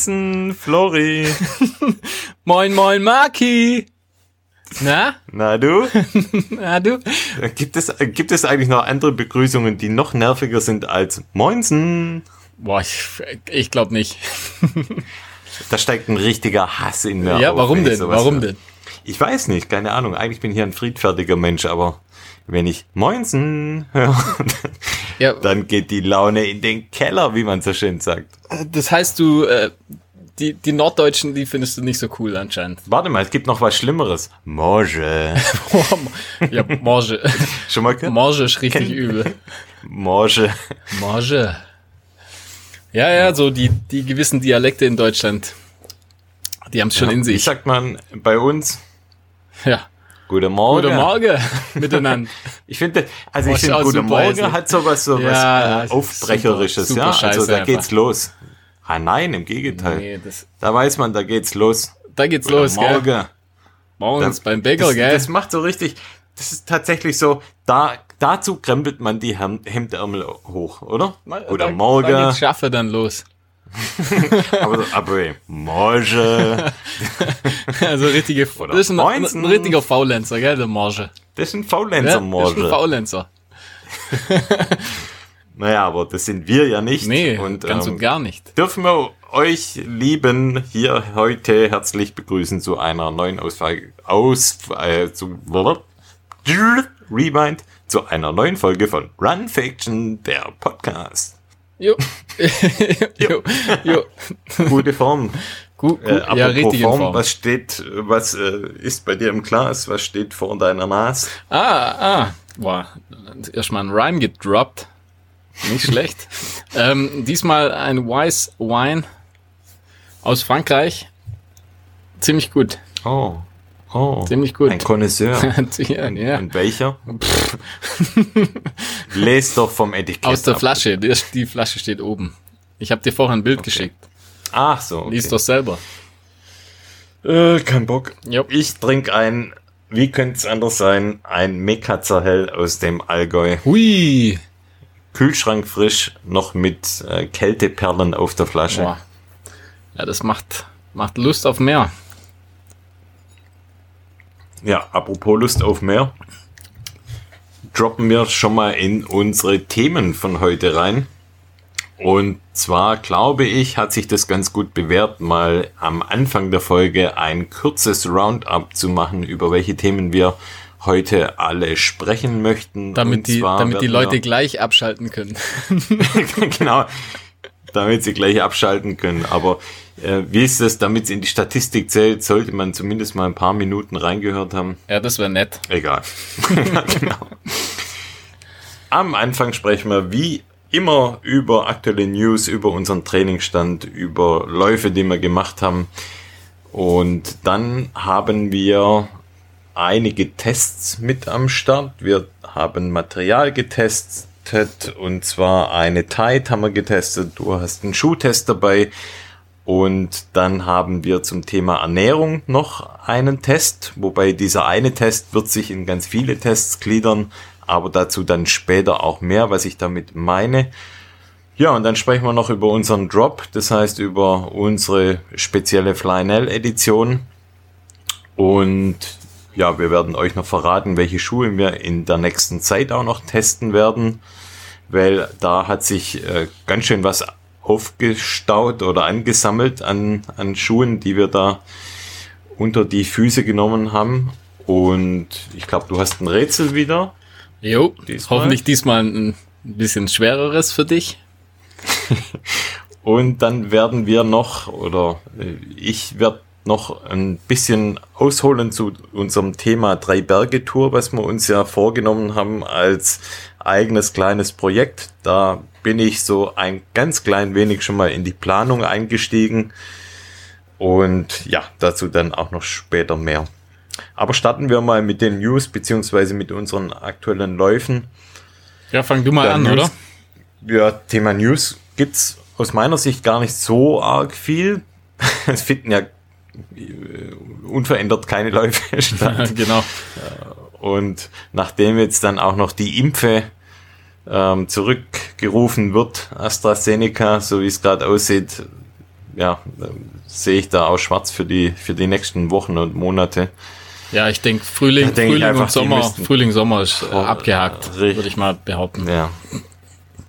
Moinsen, Flori. moin, moin, Maki. Na? Na du? Na du? Gibt es, gibt es eigentlich noch andere Begrüßungen, die noch nerviger sind als Moinsen? Boah, ich, ich glaube nicht. da steigt ein richtiger Hass in mir Ja, warum denn? Warum denn? Ich weiß nicht, keine Ahnung. Eigentlich bin ich hier ein friedfertiger Mensch, aber wenn ich Moinsen höre, ja. dann geht die Laune in den Keller, wie man so schön sagt. Das heißt, du, äh, die, die Norddeutschen, die findest du nicht so cool anscheinend. Warte mal, es gibt noch was Schlimmeres. Morge. ja, Morge. Schon mal gehört? Morge ist richtig Ken übel. Morge. Morge. Ja, ja, so die, die gewissen Dialekte in Deutschland. Die haben es schon ja, in sich. Wie sagt man bei uns? Ja. Guten Morgen. Guten Morgen miteinander. ich finde, also ich finde, Guten Morgen hat sowas so was ja, Aufbrecherisches, super, super ja. Also da geht's einfach. los. Ah nein, im Gegenteil. Nee, da weiß man, da geht's los. Da geht's Guten los, Morgen. gell? Morgens da, beim Bäcker, das, gell? Das macht so richtig, das ist tatsächlich so, da, dazu krempelt man die Hemdärmel hoch, oder? Oder Morgen. Da geht's Schaffe dann los. aber, aber Marge. also richtige, Oder das ist ein, ein, ein richtiger Faulenzer, gell, der Marge. Das ist ein Faulenzer, ja, Marge. Das ist ein Faulenzer. naja, aber das sind wir ja nicht. Nee, und, ganz ähm, und gar nicht. Dürfen wir euch lieben hier heute herzlich begrüßen zu einer neuen Ausfall, aus, äh, zu, Rewind, zu einer neuen Folge von Run Fiction, der Podcast. Jo. jo. jo. Gute Form. Gut, gut. Äh, ja, richtige Form, Form. Was steht, was äh, ist bei dir im Glas? Was steht vor deiner Nase? Ah, ah. Boah, erstmal ein Rhyme gedroppt. Nicht schlecht. ähm, diesmal ein Wise Wine aus Frankreich. Ziemlich gut. Oh. Oh, ziemlich gut. Ein Connoisseur. ja, ja. Und welcher? Lest doch vom Etikett. Aus der ab. Flasche. Die, die, Flasche steht oben. Ich habe dir vorher ein Bild okay. geschickt. Ach so. Okay. Lies doch selber. Äh, kein Bock. Yep. Ich trinke ein, wie könnte es anders sein, ein Mekazerhell aus dem Allgäu. Hui. Kühlschrank frisch, noch mit äh, Kälteperlen auf der Flasche. Boah. Ja, das macht, macht Lust auf mehr. Ja, apropos Lust auf mehr, droppen wir schon mal in unsere Themen von heute rein. Und zwar glaube ich, hat sich das ganz gut bewährt, mal am Anfang der Folge ein kurzes Roundup zu machen, über welche Themen wir heute alle sprechen möchten. Damit, die, damit die Leute gleich abschalten können. genau, damit sie gleich abschalten können. Aber äh, wie ist das, damit es in die Statistik zählt, sollte man zumindest mal ein paar Minuten reingehört haben. Ja, das wäre nett. Egal. genau. Am Anfang sprechen wir wie immer über aktuelle News, über unseren Trainingsstand, über Läufe, die wir gemacht haben. Und dann haben wir einige Tests mit am Start. Wir haben Material getestet und zwar eine Tide haben wir getestet. Du hast einen Schuhtest dabei. Und dann haben wir zum Thema Ernährung noch einen Test, wobei dieser eine Test wird sich in ganz viele Tests gliedern, aber dazu dann später auch mehr, was ich damit meine. Ja, und dann sprechen wir noch über unseren Drop, das heißt über unsere spezielle Flynell-Edition. Und ja, wir werden euch noch verraten, welche Schuhe wir in der nächsten Zeit auch noch testen werden, weil da hat sich äh, ganz schön was aufgestaut oder angesammelt an, an Schuhen, die wir da unter die Füße genommen haben. Und ich glaube, du hast ein Rätsel wieder. Jo, diesmal. hoffentlich diesmal ein bisschen schwereres für dich. Und dann werden wir noch, oder äh, ich werde noch ein bisschen ausholen zu unserem Thema Drei-Berge-Tour, was wir uns ja vorgenommen haben als eigenes kleines Projekt. Da bin ich so ein ganz klein wenig schon mal in die Planung eingestiegen. Und ja, dazu dann auch noch später mehr. Aber starten wir mal mit den News beziehungsweise mit unseren aktuellen Läufen. Ja, fang du mal ja, an, News, oder? Ja, Thema News gibt's aus meiner Sicht gar nicht so arg viel. Es finden ja äh, unverändert keine Läufe statt. genau. Und nachdem jetzt dann auch noch die Impfe ähm, zurückgerufen wird, AstraZeneca, so wie es gerade aussieht, ja, sehe ich da auch schwarz für die, für die nächsten Wochen und Monate. Ja, ich denke, Frühling, denk Frühling und die Sommer, Frühling, Sommer ist äh, abgehakt, richtig. würde ich mal behaupten. Ja.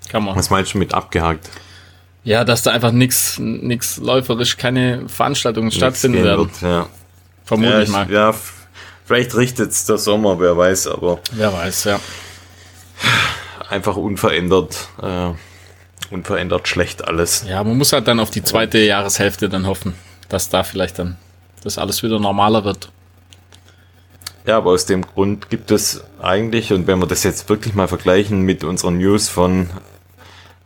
Kann man. Was meinst du mit abgehakt? Ja, dass da einfach nix, nix läuferisch, keine Veranstaltungen stattfinden Nichts gehen werden. wird, Ja. Vermute Ja, ich mal. ja, vielleicht richtet's der Sommer, wer weiß, aber Wer weiß, ja. einfach unverändert, äh, unverändert schlecht alles. Ja, man muss halt dann auf die zweite Jahreshälfte dann hoffen, dass da vielleicht dann das alles wieder normaler wird. Ja, aber aus dem Grund gibt es eigentlich, und wenn wir das jetzt wirklich mal vergleichen mit unseren News von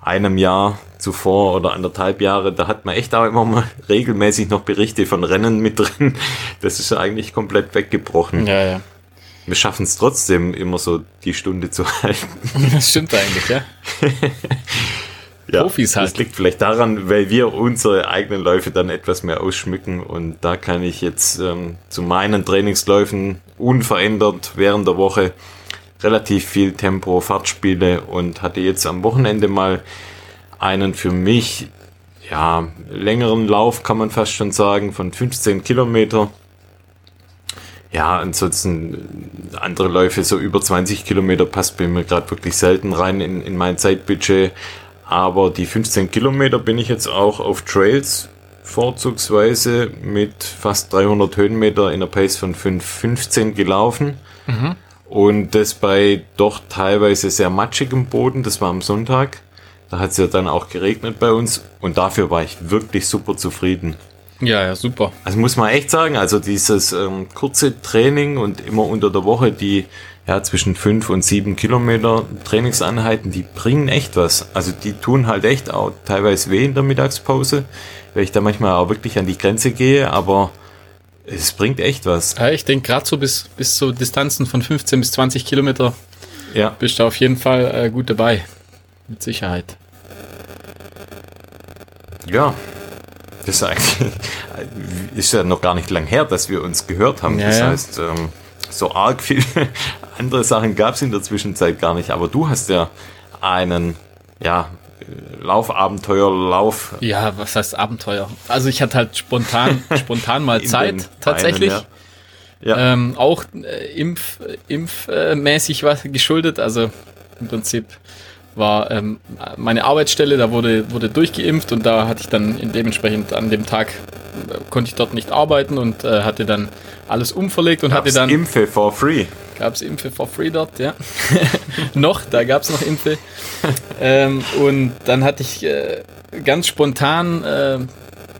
einem Jahr zuvor oder anderthalb Jahre, da hat man echt auch immer mal regelmäßig noch Berichte von Rennen mit drin. Das ist ja eigentlich komplett weggebrochen. Ja, ja. Wir schaffen es trotzdem immer so die Stunde zu halten. Das stimmt eigentlich, ja. Ja, Profis halt. Das liegt vielleicht daran, weil wir unsere eigenen Läufe dann etwas mehr ausschmücken und da kann ich jetzt ähm, zu meinen Trainingsläufen unverändert während der Woche relativ viel Tempo, Fahrtspiele und hatte jetzt am Wochenende mal einen für mich ja längeren Lauf, kann man fast schon sagen, von 15 Kilometer. Ja, ansonsten andere Läufe so über 20 Kilometer passt bei mir gerade wirklich selten rein in, in mein Zeitbudget. Aber die 15 Kilometer bin ich jetzt auch auf Trails vorzugsweise mit fast 300 Höhenmeter in der Pace von 5,15 gelaufen. Und das bei doch teilweise sehr matschigem Boden. Das war am Sonntag. Da hat es ja dann auch geregnet bei uns. Und dafür war ich wirklich super zufrieden. Ja, ja, super. Also muss man echt sagen, also dieses ähm, kurze Training und immer unter der Woche die ja zwischen fünf und sieben Kilometer Trainingseinheiten, die bringen echt was. Also die tun halt echt auch teilweise weh in der Mittagspause, weil ich da manchmal auch wirklich an die Grenze gehe, aber es bringt echt was. Ja, ich denke, gerade so bis, bis zu Distanzen von 15 bis 20 Kilometer Ja, bist du auf jeden Fall äh, gut dabei. Mit Sicherheit. ja. Das ist eigentlich ist ja noch gar nicht lang her, dass wir uns gehört haben. Ja, das ja. heißt, ähm, so arg viele andere Sachen gab es in der Zwischenzeit gar nicht. Aber du hast ja einen, ja, Laufabenteuerlauf Ja, was heißt Abenteuer? Also ich hatte halt spontan, spontan mal Zeit, tatsächlich. Beinen, ja. Ja. Ähm, auch äh, impf, impfmäßig was geschuldet. Also im Prinzip war ähm, meine Arbeitsstelle, da wurde, wurde durchgeimpft und da hatte ich dann in dementsprechend an dem Tag äh, konnte ich dort nicht arbeiten und äh, hatte dann alles umverlegt und hatte Gab's dann Impfe for free. Gab es Impfe for free dort, ja. noch, da gab es noch Impfe. ähm, und dann hatte ich äh, ganz spontan äh,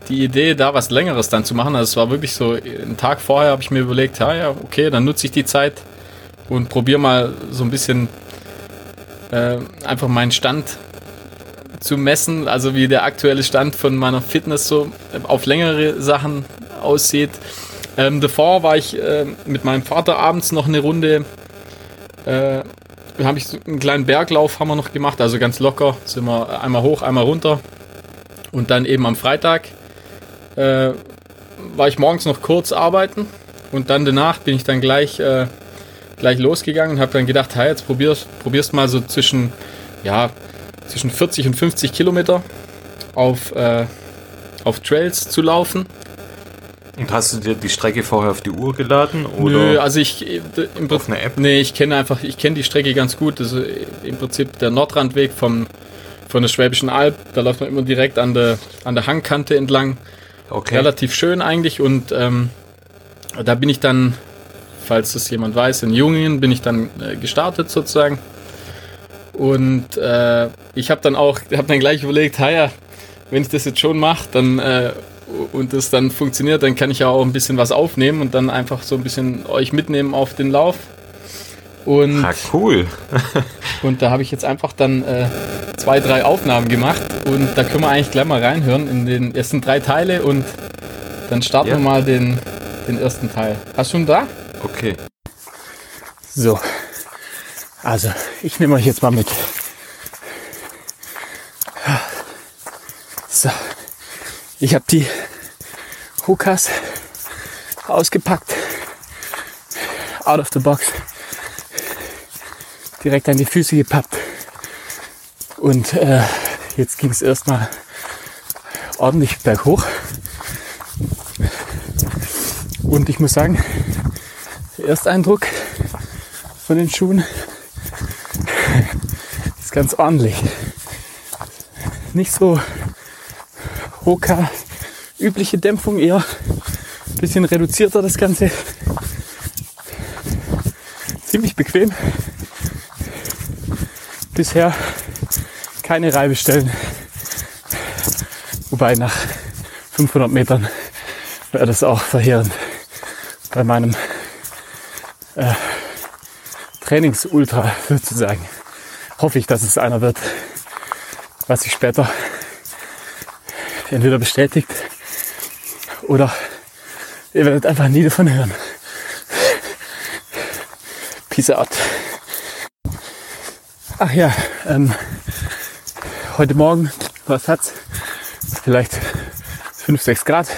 die Idee, da was Längeres dann zu machen. Also es war wirklich so, einen Tag vorher habe ich mir überlegt, ja, ja, okay, dann nutze ich die Zeit und probiere mal so ein bisschen äh, einfach meinen Stand zu messen, also wie der aktuelle Stand von meiner Fitness so auf längere Sachen aussieht. Ähm, davor war ich äh, mit meinem Vater abends noch eine Runde, äh, habe ich so einen kleinen Berglauf haben wir noch gemacht, also ganz locker, sind wir einmal hoch, einmal runter. Und dann eben am Freitag äh, war ich morgens noch kurz arbeiten und dann danach bin ich dann gleich, äh, gleich losgegangen und habe dann gedacht, hey, jetzt probierst, probierst mal so zwischen, ja, zwischen 40 und 50 Kilometer auf, äh, auf Trails zu laufen. Und hast du dir die Strecke vorher auf die Uhr geladen? Oder Nö, also ich äh, im auf Prinzip, eine App? nee, ich kenne einfach, ich kenne die Strecke ganz gut. Also im Prinzip der Nordrandweg vom, von der Schwäbischen Alb, da läuft man immer direkt an der, an der Hangkante entlang. Okay. Relativ schön eigentlich und ähm, da bin ich dann, falls das jemand weiß, in Jungen bin ich dann äh, gestartet sozusagen. Und äh, ich habe dann auch, habe dann gleich überlegt, ja, wenn ich das jetzt schon mache, dann äh, und das dann funktioniert, dann kann ich ja auch ein bisschen was aufnehmen und dann einfach so ein bisschen euch mitnehmen auf den Lauf. Und, Ah, cool. und da habe ich jetzt einfach dann äh, zwei, drei Aufnahmen gemacht und da können wir eigentlich gleich mal reinhören in den ersten drei Teile und dann starten Ja. wir mal den, den ersten Teil. Hast du schon da? Okay. So. Also, ich nehme euch jetzt mal mit. So. Ich habe die Hokas ausgepackt. Out of the box. Direkt an die Füße gepappt. Und äh, jetzt ging es erstmal ordentlich berghoch. Und ich muss sagen, der Ersteindruck von den Schuhen ist ganz ordentlich. Nicht so Hoka übliche Dämpfung, eher ein bisschen reduzierter das Ganze. Ziemlich bequem. Bisher keine Reibestellen. Wobei nach 500 Metern wäre das auch verheerend bei meinem äh, Trainingsultra sozusagen. Hoffe ich, dass es einer wird, was sich später entweder bestätigt oder ihr werdet einfach nie davon hören. Peace out. Ach ja, ähm, heute Morgen, was hat's? Vielleicht 5, 6 Grad.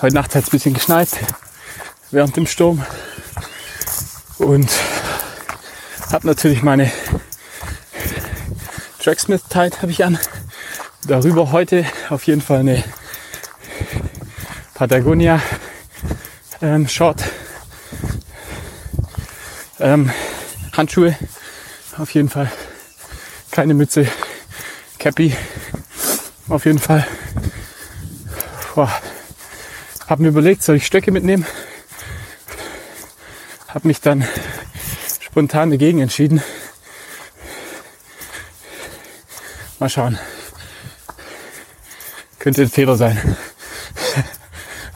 Heute Nacht hat es ein bisschen geschneit während dem Sturm. Und habe natürlich meine Tracksmith Tide habe ich an. Darüber heute auf jeden Fall eine Patagonia ähm, Short ähm, Handschuhe auf jeden Fall. Keine Mütze Cappy auf jeden Fall. Boah. hab mir überlegt soll ich Stöcke mitnehmen? Hab mich dann spontan dagegen entschieden. Mal schauen könnte ein Fehler sein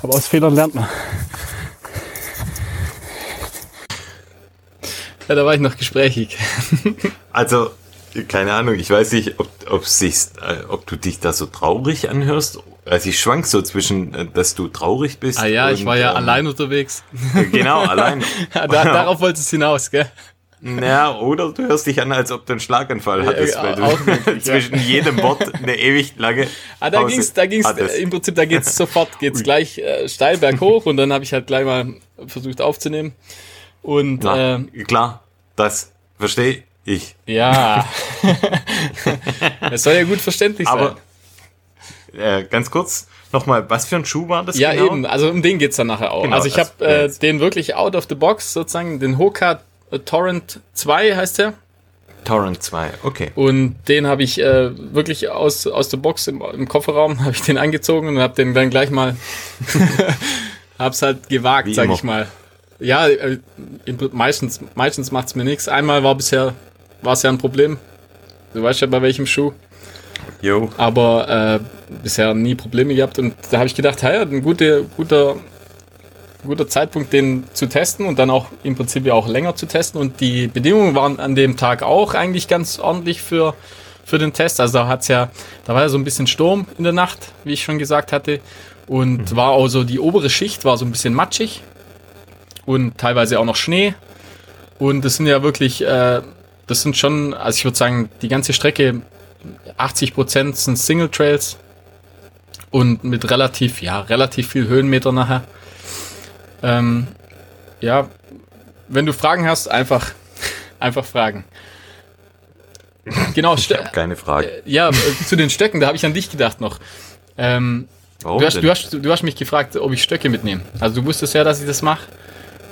aber aus Fehlern lernt man. Ja, da war ich noch gesprächig. Also, keine Ahnung, ich weiß nicht, ob, ob, äh, ob du dich da so traurig anhörst. Also ich schwank so zwischen, äh, dass du traurig bist. Ah ja, und, ich war ja ähm, allein unterwegs. Genau, allein. da, darauf wolltest du hinaus, gell? Ja, oder du hörst dich an, als ob du einen Schlaganfall hattest, weil du möglich, zwischen ja. jedem Wort eine ewig lange. Ah, da Pause ging's, da ging's, hattest. im Prinzip, da geht's sofort, geht's gleich äh, steil berghoch und dann habe ich halt gleich mal versucht aufzunehmen. Und Na, äh, klar, das verstehe ich. Ja. Es soll ja gut verständlich Aber, sein. Äh, ganz kurz, nochmal, was für ein Schuh war das? Ja, genau? eben, also um den geht's dann nachher auch. Genau, also ich habe äh, den wirklich out of the box sozusagen, den Hoka Torrent 2 heißt der. Torrent 2, okay. Und den habe ich äh, wirklich aus, aus der Box im, im Kofferraum, habe ich den angezogen und habe den dann gleich mal, hab's halt gewagt, Wie sag immer. ich mal. Ja, äh, meistens, meistens macht's mir nichts. Einmal war bisher, war es ja ein Problem. Du weißt ja bei welchem Schuh. Jo. Aber äh, bisher nie Probleme gehabt und da habe ich gedacht, hey, ein guter, guter guter Zeitpunkt, den zu testen und dann auch im Prinzip ja auch länger zu testen. Und die Bedingungen waren an dem Tag auch eigentlich ganz ordentlich für, für den Test. Also da hat's ja, da war ja so ein bisschen Sturm in der Nacht, wie ich schon gesagt hatte. Und mhm. war auch so, die obere Schicht war so ein bisschen matschig und teilweise auch noch Schnee. Und das sind ja wirklich, äh, das sind schon, also ich würde sagen, die ganze Strecke, 80 Prozent sind Single Trails und mit relativ, ja, relativ viel Höhenmeter nachher. Ähm, ja, wenn du Fragen hast, einfach, einfach fragen. Genau, ich habe keine Frage. Äh, ja, äh, zu den Stöcken, da habe ich an dich gedacht noch. Ähm, Warum du, hast, du, hast, du hast mich gefragt, ob ich Stöcke mitnehme. Also du wusstest ja, dass ich das mache.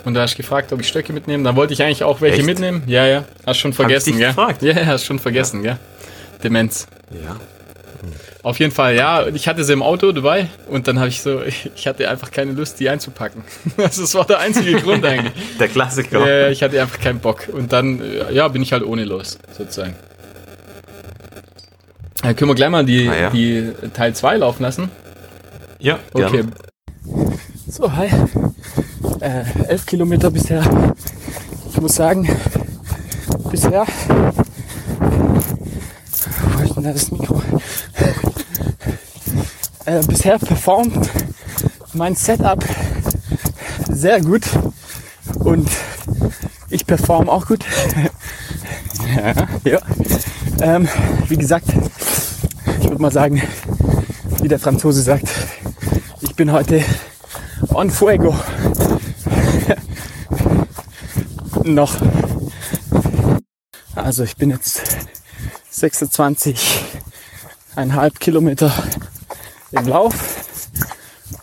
Und da hast du gefragt, ob ich Stöcke mitnehme. Da wollte ich eigentlich auch welche Echt? mitnehmen. Ja, ja. Hast schon vergessen, gell? Gefragt? Ja, hast schon vergessen, ja. gell? Demenz. Ja. Auf jeden Fall, ja. Ich hatte sie im Auto dabei und dann habe ich so, ich hatte einfach keine Lust, die einzupacken. Also das war der einzige Grund eigentlich. Der Klassiker. Äh, ich hatte einfach keinen Bock. Und dann, äh, ja, bin ich halt ohne los, sozusagen. Dann können wir gleich mal die, ah, ja. die Teil 2 laufen lassen. Ja, okay. Gerne. So, hi. Äh, elf Kilometer bisher. Ich muss sagen, bisher. Wo ist denn da das Mikro? Äh, bisher performt mein Setup sehr gut und ich perform auch gut. ja, ja. Ähm, wie gesagt, ich würde mal sagen, wie der Franzose sagt, ich bin heute on fuego. Noch. Also ich bin jetzt 26,5 Kilometer im Lauf.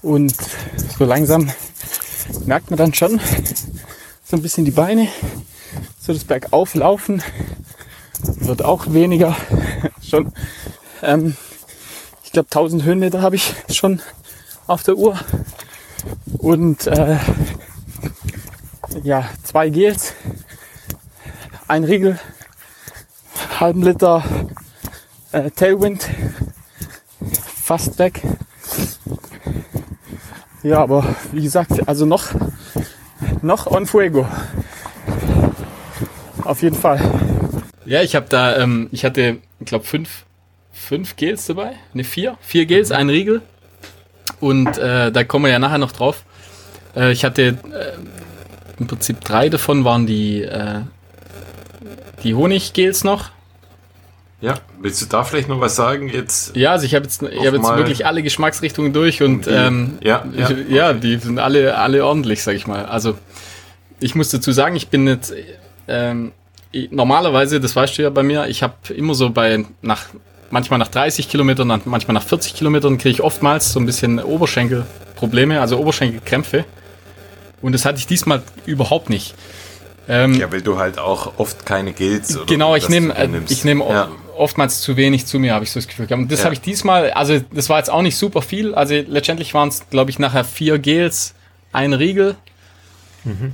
Und so langsam merkt man dann schon so ein bisschen die Beine, so das Bergauflaufen wird auch weniger. schon, ähm, ich glaube 1000 Höhenmeter habe ich schon auf der Uhr. Und äh, ja zwei Gels, ein Riegel, halben Liter äh, Tailwind, fast weg. Ja, aber wie gesagt, also noch, noch on fuego. Auf jeden Fall. Ja, ich habe da, ähm, ich hatte, ich glaube, fünf, fünf Gels dabei. Ne, vier. Vier Gels, ein Riegel. Und äh, da kommen wir ja nachher noch drauf. Äh, ich hatte äh, im Prinzip drei davon waren die, äh, die Honiggels noch. Ja, willst du da vielleicht noch was sagen jetzt? Ja, also ich habe jetzt, ich hab jetzt wirklich alle Geschmacksrichtungen durch und die, ähm, ja, ja, ich, ja, die sind alle, alle ordentlich, sag ich mal. Also ich muss dazu sagen, ich bin jetzt ähm, normalerweise, das weißt du ja bei mir, ich habe immer so bei nach manchmal nach 30 Kilometern, manchmal nach 40 Kilometern kriege ich oftmals so ein bisschen Oberschenkelprobleme, also Oberschenkelkrämpfe. Und das hatte ich diesmal überhaupt nicht. Ähm, ja, weil du halt auch oft keine Gels Genau, ich nehme äh, ich nehme ja. Oftmals zu wenig zu mir, habe ich so das Gefühl. Und das ja. habe ich diesmal, also das war jetzt auch nicht super viel. Also letztendlich waren es, glaube ich, nachher vier Gels, ein Riegel. Mhm.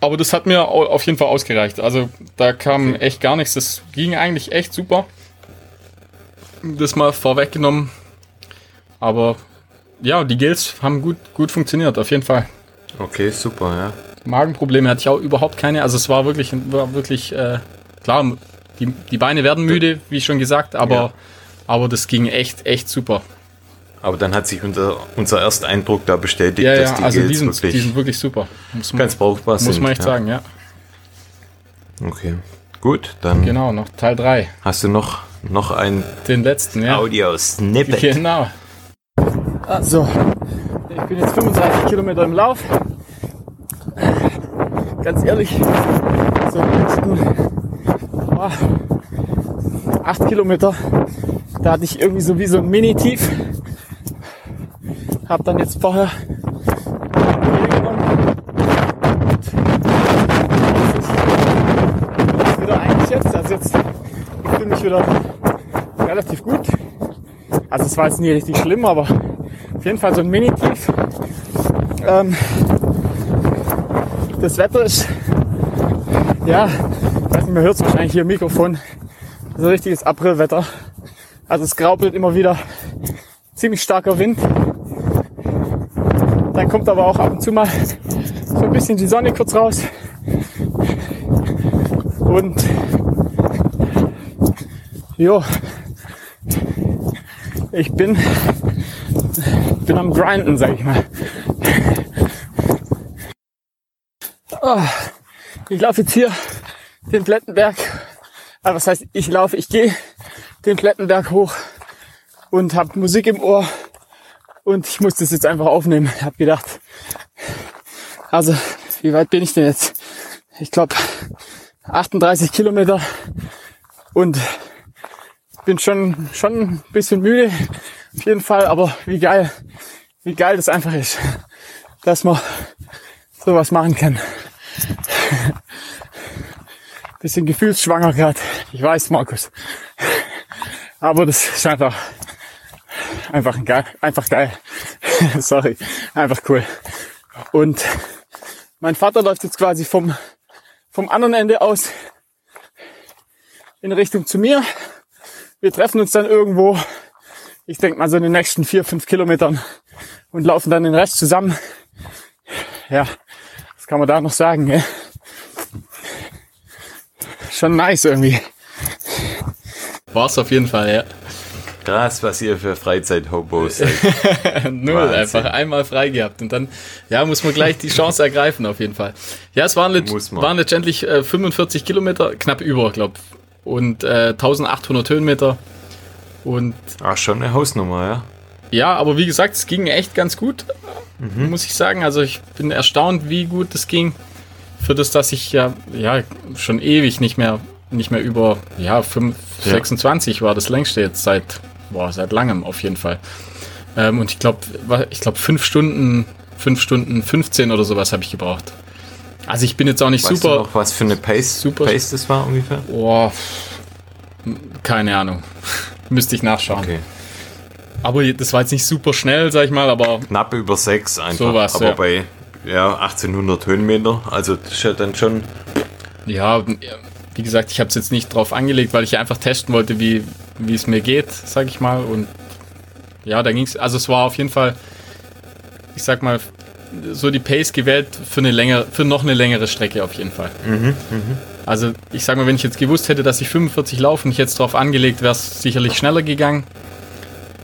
Aber das hat mir auf jeden Fall ausgereicht. Also da kam echt gar nichts. Das ging eigentlich echt super. Das mal vorweggenommen. Aber ja, die Gels haben gut, gut funktioniert, auf jeden Fall. Okay, super, ja. Magenprobleme hatte ich auch überhaupt keine. Also es war wirklich, war wirklich äh, klar, die, die Beine werden müde, wie schon gesagt, aber, ja. aber das ging echt, echt super. Aber dann hat sich unser, unser erster Eindruck da bestätigt, ja, dass die also die sind, wirklich, die sind wirklich super. Muss man, ganz brauchbar muss sind. Muss man echt ja. sagen, ja. Okay, gut, dann. Genau, noch Teil 3. Hast du noch, noch ein Den letzten, ja. Audio-Snippet? Genau. Also, ich bin jetzt 35 Kilometer im Lauf ganz ehrlich, so letzten oh, acht Kilometer, da hatte ich irgendwie so wie so ein Mini-Tief. Hab dann jetzt vorher wieder eigentlich jetzt, also jetzt ich fühle mich wieder relativ gut. Also es war jetzt nie richtig schlimm, aber auf jeden Fall so ein Mini-Tief. Ähm, das Wetter ist, ja, nicht, man hört es wahrscheinlich hier im Mikrofon, so richtiges Aprilwetter. Also es graupelt immer wieder ziemlich starker Wind. Dann kommt aber auch ab und zu mal so ein bisschen die Sonne kurz raus. Und jo, ich bin, bin am Grinden, sag ich mal. Oh, ich laufe jetzt hier den Plettenberg. Also was heißt, ich laufe, ich gehe den Plettenberg hoch und habe Musik im Ohr und ich muss das jetzt einfach aufnehmen. Ich habe gedacht, also wie weit bin ich denn jetzt? Ich glaube 38 Kilometer und bin schon schon ein bisschen müde auf jeden Fall, aber wie geil, wie geil das einfach ist, dass man sowas machen kann. Bisschen gefühlsschwanger gerade. Ich weiß, Markus. Aber das ist einfach, einfach geil, einfach geil. Sorry, einfach cool. Und mein Vater läuft jetzt quasi vom, vom anderen Ende aus in Richtung zu mir. Wir treffen uns dann irgendwo, ich denke mal so in den nächsten vier, fünf Kilometern und laufen dann den Rest zusammen. Ja, was kann man da noch sagen? Gell? Schon nice irgendwie. War's auf jeden Fall, ja. Krass, was ihr für Freizeit-Hobos seid. Null, Wahnsinn. einfach einmal frei gehabt und dann, ja, muss man gleich die Chance ergreifen, auf jeden Fall. Ja, es waren, waren letztendlich äh, 45 Kilometer, knapp über, glaub und äh, 1800 Höhenmeter und... Ach, schon eine Hausnummer, ja. Ja, aber wie gesagt, es ging echt ganz gut, mhm. muss ich sagen. Also ich bin erstaunt, wie gut es ging. Für das, dass ich ja, ja schon ewig nicht mehr, nicht mehr über ja, 5, ja. 26 war das längste jetzt seit boah, seit langem auf jeden Fall. Ähm, und ich glaube, ich glaube fünf Stunden, fünf Stunden 15 oder sowas habe ich gebraucht. Also ich bin jetzt auch nicht weißt super. Du noch, was für eine Pace, super, Pace das war ungefähr? Boah, keine Ahnung. Müsste ich nachschauen. Okay. Aber das war jetzt nicht super schnell, sag ich mal, aber. Knapp über sechs einfach. Sowas, aber ja. bei ja, 1800 Höhenmeter, also das ist ja dann schon. Ja, wie gesagt, ich habe es jetzt nicht drauf angelegt, weil ich einfach testen wollte, wie, wie es mir geht, sag ich mal. Und ja, da ging es, also es war auf jeden Fall, ich sag mal, so die Pace gewählt für eine längere, für noch eine längere Strecke auf jeden Fall. Mhm, mh. Also ich sag mal, wenn ich jetzt gewusst hätte, dass ich 45 laufe und ich jetzt drauf angelegt, wäre es sicherlich schneller gegangen.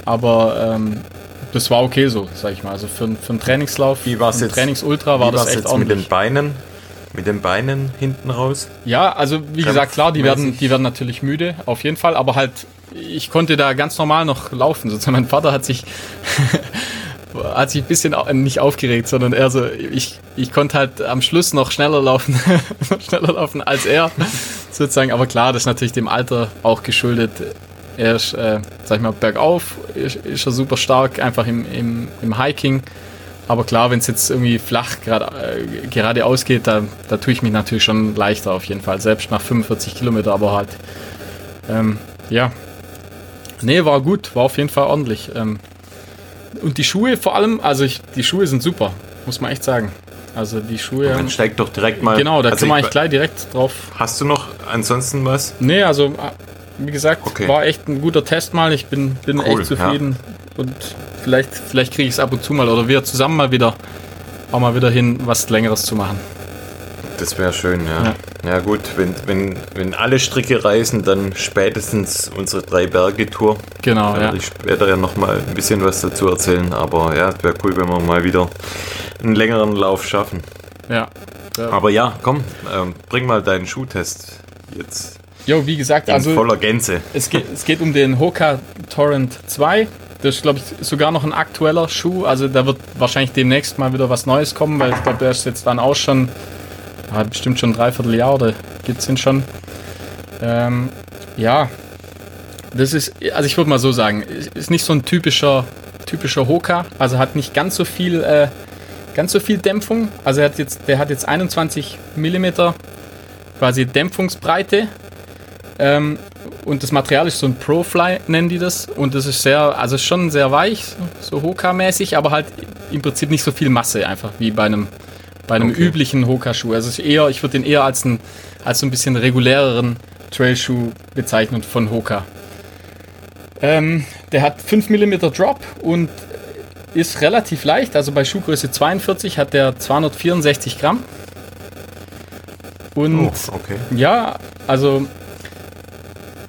Aber ähm, das war okay so, sag ich mal. Also für, für einen Trainingslauf, wie war's für jetzt, Trainingsultra war das echt jetzt ordentlich. mit den Beinen? Mit den Beinen hinten raus? Ja, also wie gesagt, klar, die werden, die werden natürlich müde, auf jeden Fall, aber halt, ich konnte da ganz normal noch laufen. Sozusagen mein Vater hat sich hat sich ein bisschen nicht aufgeregt, sondern eher so, ich, ich konnte halt am Schluss noch schneller laufen, schneller laufen als er, sozusagen. Aber klar, das ist natürlich dem Alter auch geschuldet. Er ist, äh, sag ich mal, bergauf, ist, ist er super stark, einfach im, im, im Hiking. Aber klar, wenn es jetzt irgendwie flach grad, äh, gerade ausgeht, da, da tue ich mich natürlich schon leichter auf jeden Fall. Selbst nach 45 Kilometer, aber halt, ähm, ja. Nee, war gut, war auf jeden Fall ordentlich. Ähm, und die Schuhe vor allem, also ich, die Schuhe sind super, muss man echt sagen. Also die Schuhe. Dann steig doch direkt mal. Genau, da also können wir eigentlich gleich direkt drauf. Hast du noch ansonsten was? Nee, also wie gesagt, Okay. war echt ein guter Test mal. Ich bin, bin Cool, echt zufrieden. Und vielleicht, vielleicht kriege ich es ab und zu mal oder wir zusammen mal wieder auch mal wieder hin, was längeres zu machen. Das wäre schön, ja. ja. gut, wenn, wenn, wenn alle Stricke reißen, dann spätestens unsere Drei-Berge-Tour. Genau, Da ja. ich später ja nochmal ein bisschen was dazu erzählen. Aber ja, es wäre cool, wenn wir mal wieder einen längeren Lauf schaffen. Ja. ja. Aber ja, komm, ähm, bring mal deinen Schuhtest jetzt Jo, wie gesagt, in also voller Gänze. es geht, es geht um den Hoka Torrent 2. Das ist, glaube ich, sogar noch ein aktueller Schuh. Also da wird wahrscheinlich demnächst mal wieder was Neues kommen, weil ich glaube, der ist jetzt dann auch schon, hat bestimmt schon ein Dreivierteljahr oder gibt es ihn schon. Ähm, ja, das ist, also ich würde mal so sagen, ist- nicht so ein typischer, typischer Hoka. Also hat nicht ganz so viel, äh, ganz so viel Dämpfung. Also er hat jetzt, der hat jetzt 21 mm quasi Dämpfungsbreite. Ähm, und das Material ist so ein Pro-Fly, nennen die das. Und das ist sehr, also schon sehr weich, so Hoka-mäßig, aber halt im Prinzip nicht so viel Masse einfach wie bei einem, bei einem Okay. üblichen Hoka-Schuh. Also eher, ich würde den eher als, ein, als so ein bisschen reguläreren Trailschuh bezeichnen von Hoka. Ähm, der hat 5 mm Drop und ist relativ leicht. Also bei Schuhgröße 42 hat der 264 Gramm. Und Oh, okay. ja, also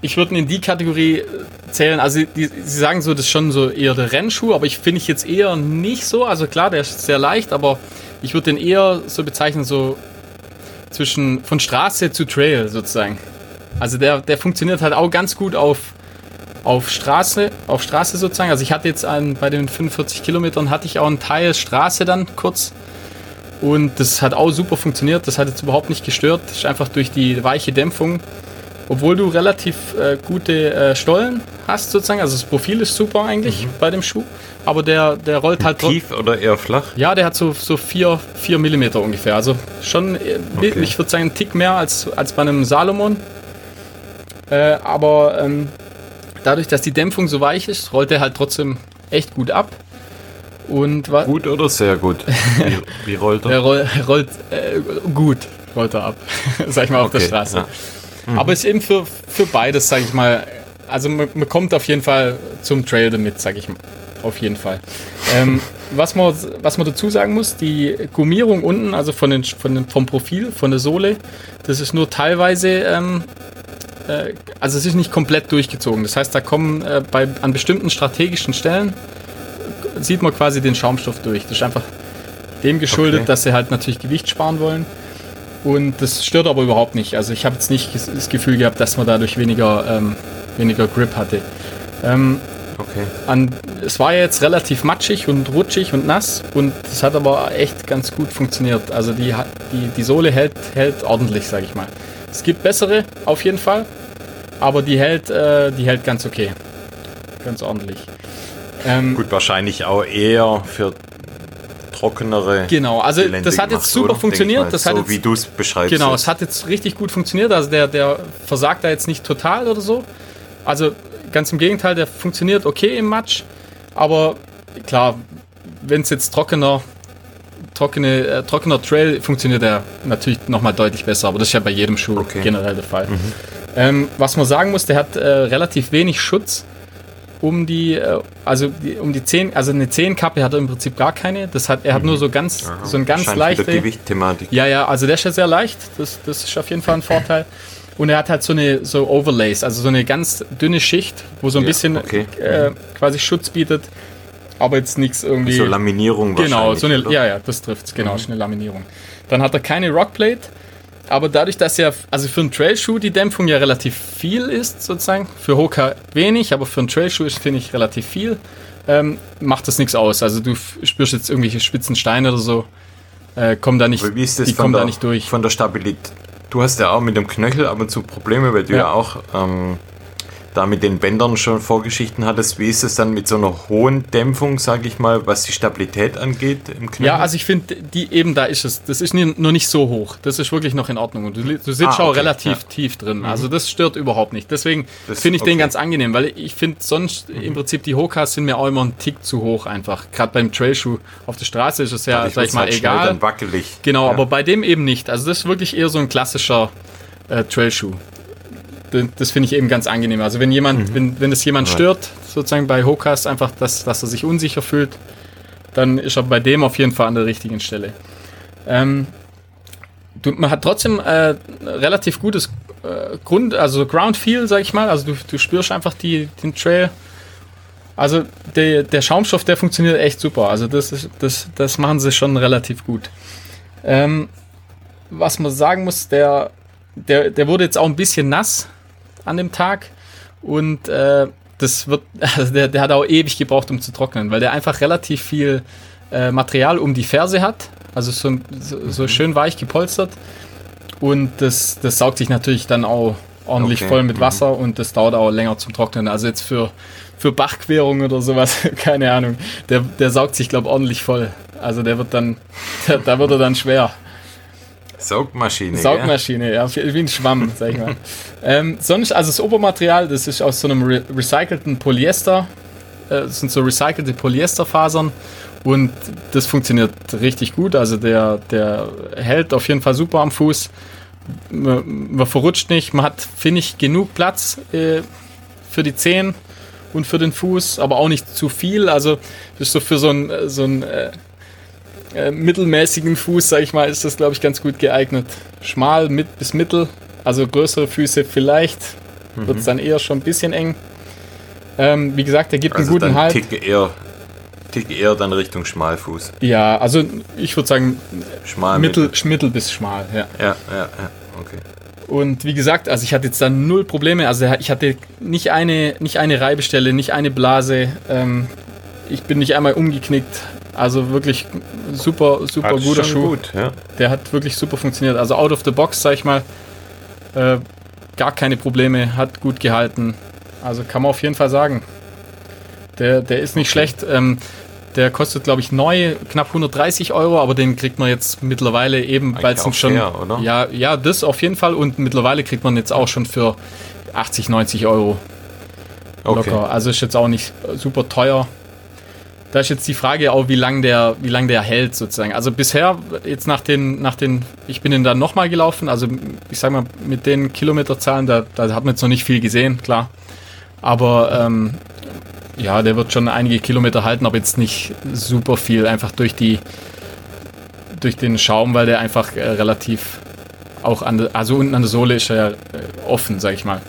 ich würde ihn in die Kategorie zählen. Also die, sie sagen so, das ist schon so eher der Rennschuh, aber ich finde ich jetzt eher nicht so. Also klar, der ist sehr leicht, aber ich würde den eher so bezeichnen, so zwischen von Straße zu Trail sozusagen. Also der, der funktioniert halt auch ganz gut auf, auf Straße, auf Straße sozusagen. Also ich hatte jetzt einen, bei den 45 Kilometern hatte ich auch einen Teil Straße dann kurz. Und das hat auch super funktioniert. Das hat jetzt überhaupt nicht gestört. Das ist einfach durch die weiche Dämpfung. Obwohl du relativ äh, gute äh, Stollen hast sozusagen. Also das Profil ist super eigentlich bei dem Schuh. Aber der, der rollt halt trotzdem. Tief oder eher flach? Ja, der hat so, so 4 vier, Millimeter ungefähr. Also schon, äh, Okay. ich würde sagen, einen Tick mehr als, als bei einem Salomon. Äh, aber ähm, dadurch, dass die Dämpfung so weich ist, rollt er halt trotzdem echt gut ab. Und Gut oder sehr gut? Wie, wie rollt er? er roll, rollt äh, gut, rollt er ab. sag ich mal auf der Okay, Straße. ja. Aber ist eben für, für beides, sag ich mal. Also man, man kommt auf jeden Fall zum Trail damit, sag ich mal. Auf jeden Fall. Ähm, was, man, was man dazu sagen muss, die Gummierung unten, also von den, von den, vom Profil, von der Sohle, das ist nur teilweise, ähm, äh, also es ist nicht komplett durchgezogen. Das heißt, da kommen äh, bei, an bestimmten strategischen Stellen, sieht man quasi den Schaumstoff durch. Das ist einfach dem geschuldet, Okay. dass sie halt natürlich Gewicht sparen wollen. Und das stört aber überhaupt nicht. Also ich habe jetzt nicht das Gefühl gehabt, dass man dadurch weniger, ähm, weniger Grip hatte. Ähm, Okay. an, es war ja jetzt relativ matschig und rutschig und nass und es hat aber echt ganz gut funktioniert. Also die, hat- die, die Sohle hält, hält ordentlich, sage ich mal. Es gibt bessere, auf jeden Fall, aber die hält, äh, die hält ganz okay. ganz ordentlich. Ähm, Gut, wahrscheinlich auch eher für trockenere. Genau, also Gelände das hat jetzt super oder? funktioniert. Das so hat jetzt, wie du es beschreibst. Genau, es hat jetzt richtig gut funktioniert. Also der, der versagt da jetzt nicht total oder so. Also ganz im Gegenteil, der funktioniert okay im Match. Aber klar, wenn es jetzt trockener, trockene, äh, trockener Trail funktioniert der natürlich nochmal deutlich besser. Aber das ist ja bei jedem Schuh okay. generell der Fall. Mhm. Ähm, was man sagen muss, der hat äh, relativ wenig Schutz um die, äh, also die, um die 10, also eine 10 Kappe hat er im Prinzip gar keine. Das hat, er hat mhm. nur so ganz, Aha. so ein ganz leichte. Gewichtthematik. Ja, ja, also der ist ja sehr leicht. Das, das ist auf jeden Fall ein Vorteil. Und er hat halt so eine so Overlays, also so eine ganz dünne Schicht, wo so ein ja, bisschen okay. äh, quasi Schutz bietet, aber jetzt nichts irgendwie. So Laminierung Genau, so eine, ja, ja, das trifft genau, mhm. eine Laminierung. Dann hat er keine Rockplate, aber dadurch, dass ja, also für einen Trailschuh die Dämpfung ja relativ viel ist, sozusagen, für Hoka wenig, aber für einen Trailschuh ist, finde ich, relativ viel, ähm, macht das nichts aus. Also du spürst jetzt irgendwelche spitzen Steine oder so, äh, kommen da nicht, aber wie ist das die kommen der, da nicht durch. Von der Stabilität. Du hast ja auch mit dem Knöchel ab und zu Probleme, weil du ja, ja auch ähm, da mit den Bändern schon Vorgeschichten hattest. Wie ist es dann mit so einer hohen Dämpfung, sage ich mal, was die Stabilität angeht im Knöchel? Ja, also ich finde, die eben da ist es. Das ist nie, nur nicht so hoch. Das ist wirklich noch in Ordnung. Und du, du sitzt ah, okay. auch relativ ja. tief drin. Also mhm. das stört überhaupt nicht. Deswegen finde ich okay. den ganz angenehm, weil ich finde sonst mhm. im Prinzip die Hokas sind mir auch immer ein Tick zu hoch einfach. Gerade beim Trailschuh auf der Straße ist es ja, ja sag ich mal, halt egal. Dann wackelig. Genau, ja. aber bei dem eben nicht. Also das ist wirklich eher so ein klassischer äh, Trailschuh das finde ich eben ganz angenehm. Also wenn jemand, mhm. wenn, wenn es jemand stört, sozusagen bei Hokas, einfach, dass, dass er sich unsicher fühlt, dann ist er bei dem auf jeden Fall an der richtigen Stelle. Ähm, du, man hat trotzdem äh, relativ gutes äh, Grund, also Ground Feel, sag ich mal. Also du, du spürst einfach die, den Trail. Also der, der Schaumstoff, der funktioniert echt super. Also das, ist, das, das machen sie schon relativ gut. Ähm, was man sagen muss, der, der, der wurde jetzt auch ein bisschen nass an dem Tag und äh, das wird, also der, der hat auch ewig gebraucht, um zu trocknen, weil der einfach relativ viel äh, Material um die Ferse hat, also so, so, so, mhm. schön weich gepolstert und das, das saugt sich natürlich dann auch ordentlich okay. voll mit mhm. Wasser mhm. und das dauert auch länger zum Trocknen. Also jetzt für, für Bachquerung oder sowas, keine Ahnung, der, der saugt sich, glaube ich, ordentlich voll. Also der wird dann, der, da wird er dann schwer. Saugmaschine. Saugmaschine, ja, ja wie ein Schwamm, sag ich mal. ähm, sonst, also das Obermaterial, das ist aus so einem re recycelten Polyester. Äh, das sind so recycelte Polyesterfasern und das funktioniert richtig gut. Also der, der hält auf jeden Fall super am Fuß. Man, man verrutscht nicht. Man hat, finde ich, genug Platz äh, für die Zehen und für den Fuß, aber auch nicht zu viel. Also ist so für so ein, so ein äh, äh, mittelmäßigen Fuß, sag ich mal, ist das, glaube ich, ganz gut geeignet. Schmal mit bis mittel, also größere Füße vielleicht, mhm. wird es dann eher schon ein bisschen eng. Ähm, wie gesagt, er gibt also einen guten Halt. Tick eher, tick eher dann Richtung Schmalfuß. Ja, also ich würde sagen schmal mittel, mittel, mittel bis schmal. Ja, ja, ja, ja. okay. Und wie gesagt, also ich hatte jetzt dann null Probleme. Also ich hatte nicht eine, nicht eine Reibestelle, nicht eine Blase. Ähm, ich bin nicht einmal umgeknickt. Also wirklich super, super hat guter Schuh. Gut, ja. Der hat wirklich super funktioniert. Also out of the box, sag ich mal, äh, gar keine Probleme, hat gut gehalten. Also kann man auf jeden Fall sagen. Der, der ist nicht schlecht. Ähm, der kostet, glaube ich, neu knapp 130 Euro, aber den kriegt man jetzt mittlerweile eben, weil es schon. Fair? Ja, ja, das auf jeden Fall. Und mittlerweile kriegt man jetzt auch schon für 80, 90 Euro locker. Okay. Also ist jetzt auch nicht super teuer da ist jetzt die Frage auch, wie lange der, wie lang der hält sozusagen. Also bisher, jetzt nach den, nach den, ich bin ihn dann nochmal gelaufen, also ich sag mal, mit den Kilometerzahlen, da, da hat man jetzt noch nicht viel gesehen, klar. Aber ähm, ja, der wird schon einige Kilometer halten, aber jetzt nicht super viel, einfach durch die, durch den Schaum, weil der einfach äh, relativ auch an der, also unten an der Sohle ist er äh, offen, sag ich mal.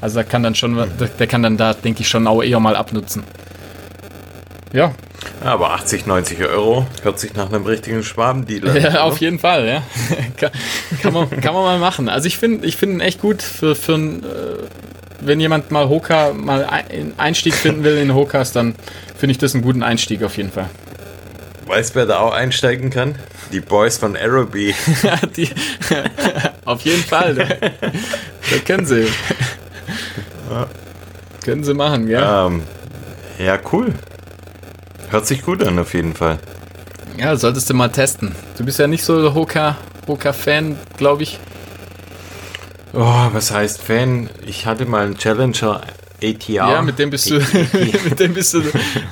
Also da kann dann schon, der, der kann dann da, denke ich, schon auch eher mal abnutzen. Ja, aber 80, 90 Euro hört sich nach einem richtigen Schwabendeal an. Ja, auf jeden Fall, ja. kann, kann, man, kann man mal machen. Also ich finde ich find ihn echt gut für, für ein, äh, wenn jemand mal Hoka, mal einen Einstieg finden will in Hokas, dann finde ich das einen guten Einstieg auf jeden Fall. Weißt du, wer da auch einsteigen kann? Die Boys von Aerobee. Die, auf jeden Fall. Da, da können sie. Ja. Können sie machen, ja. Ähm, Ja, cool. Hört sich gut an, auf jeden Fall. Ja, solltest du mal testen. Du bist ja nicht so der Hoka, Hoka-Fan, glaube ich. Oh, was heißt Fan? Ich hatte mal einen Challenger ATR. Ja, mit dem bist du, mit dem bist du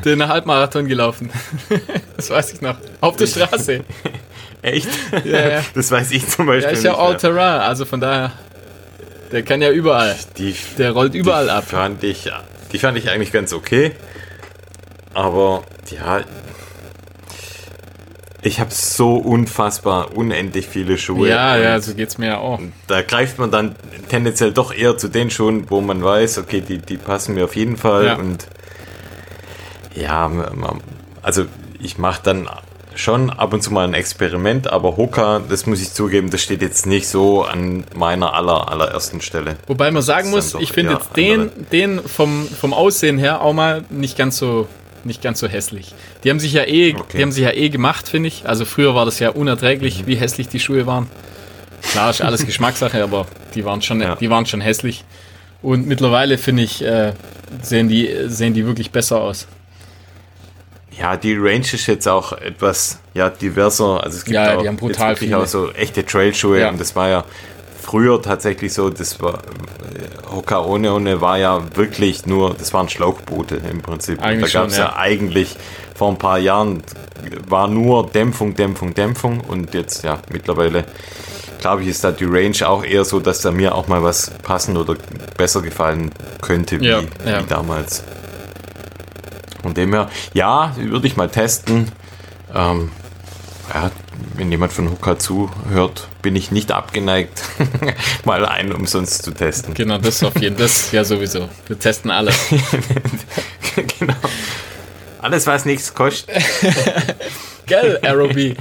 den Halbmarathon gelaufen. das weiß ich noch. Auf der Straße. Echt? Ja, ja. Das weiß ich zum Beispiel Ja, ist ja nicht. all terrain, also von daher. Der kann ja überall. Die, Der rollt überall die ab. Fand ich, die fand ich eigentlich ganz okay. Aber ja, ich habe so unfassbar unendlich viele Schuhe. Ja, ja, so geht's mir ja auch. Da greift man dann tendenziell doch eher zu den Schuhen, wo man weiß, okay, die, die passen mir auf jeden Fall. Ja. Und ja, also ich mache dann schon ab und zu mal ein Experiment, aber Hoka, das muss ich zugeben, das steht jetzt nicht so an meiner aller, allerersten Stelle. Wobei man sagen muss, ich finde jetzt den, andere. den vom, vom Aussehen her auch mal nicht ganz so nicht ganz so hässlich. Die haben sich ja eh, Okay. die haben sich ja eh gemacht, finde ich. Also früher war das ja unerträglich, Mhm. wie hässlich die Schuhe waren. Klar, ist alles Geschmackssache, aber die waren schon, Ja. die waren schon hässlich. Und mittlerweile finde ich, äh, sehen die, sehen die wirklich besser aus. Ja, die Range ist jetzt auch etwas ja, diverser. Also es gibt Ja, auch, die haben brutal viele. auch so echte Trailschuhe Ja. und das war ja früher tatsächlich so, das war äh, Hoka One war ja wirklich nur, das waren Schlauchboote im Prinzip. Eigentlich da gab es ja. ja. eigentlich vor ein paar Jahren war nur Dämpfung, Dämpfung, Dämpfung und jetzt ja mittlerweile glaube ich ist da die Range auch eher so, dass da mir auch mal was passen oder besser gefallen könnte wie, Ja, ja. wie damals. Von dem her, ja, würde ich mal testen. Ähm, ja, wenn jemand von Hoka zuhört, bin ich nicht abgeneigt, mal einen umsonst zu testen. Genau, das auf jeden Fall. Das ja sowieso. Wir testen alles. genau. Alles, was nichts kostet. Gell, Aerobi?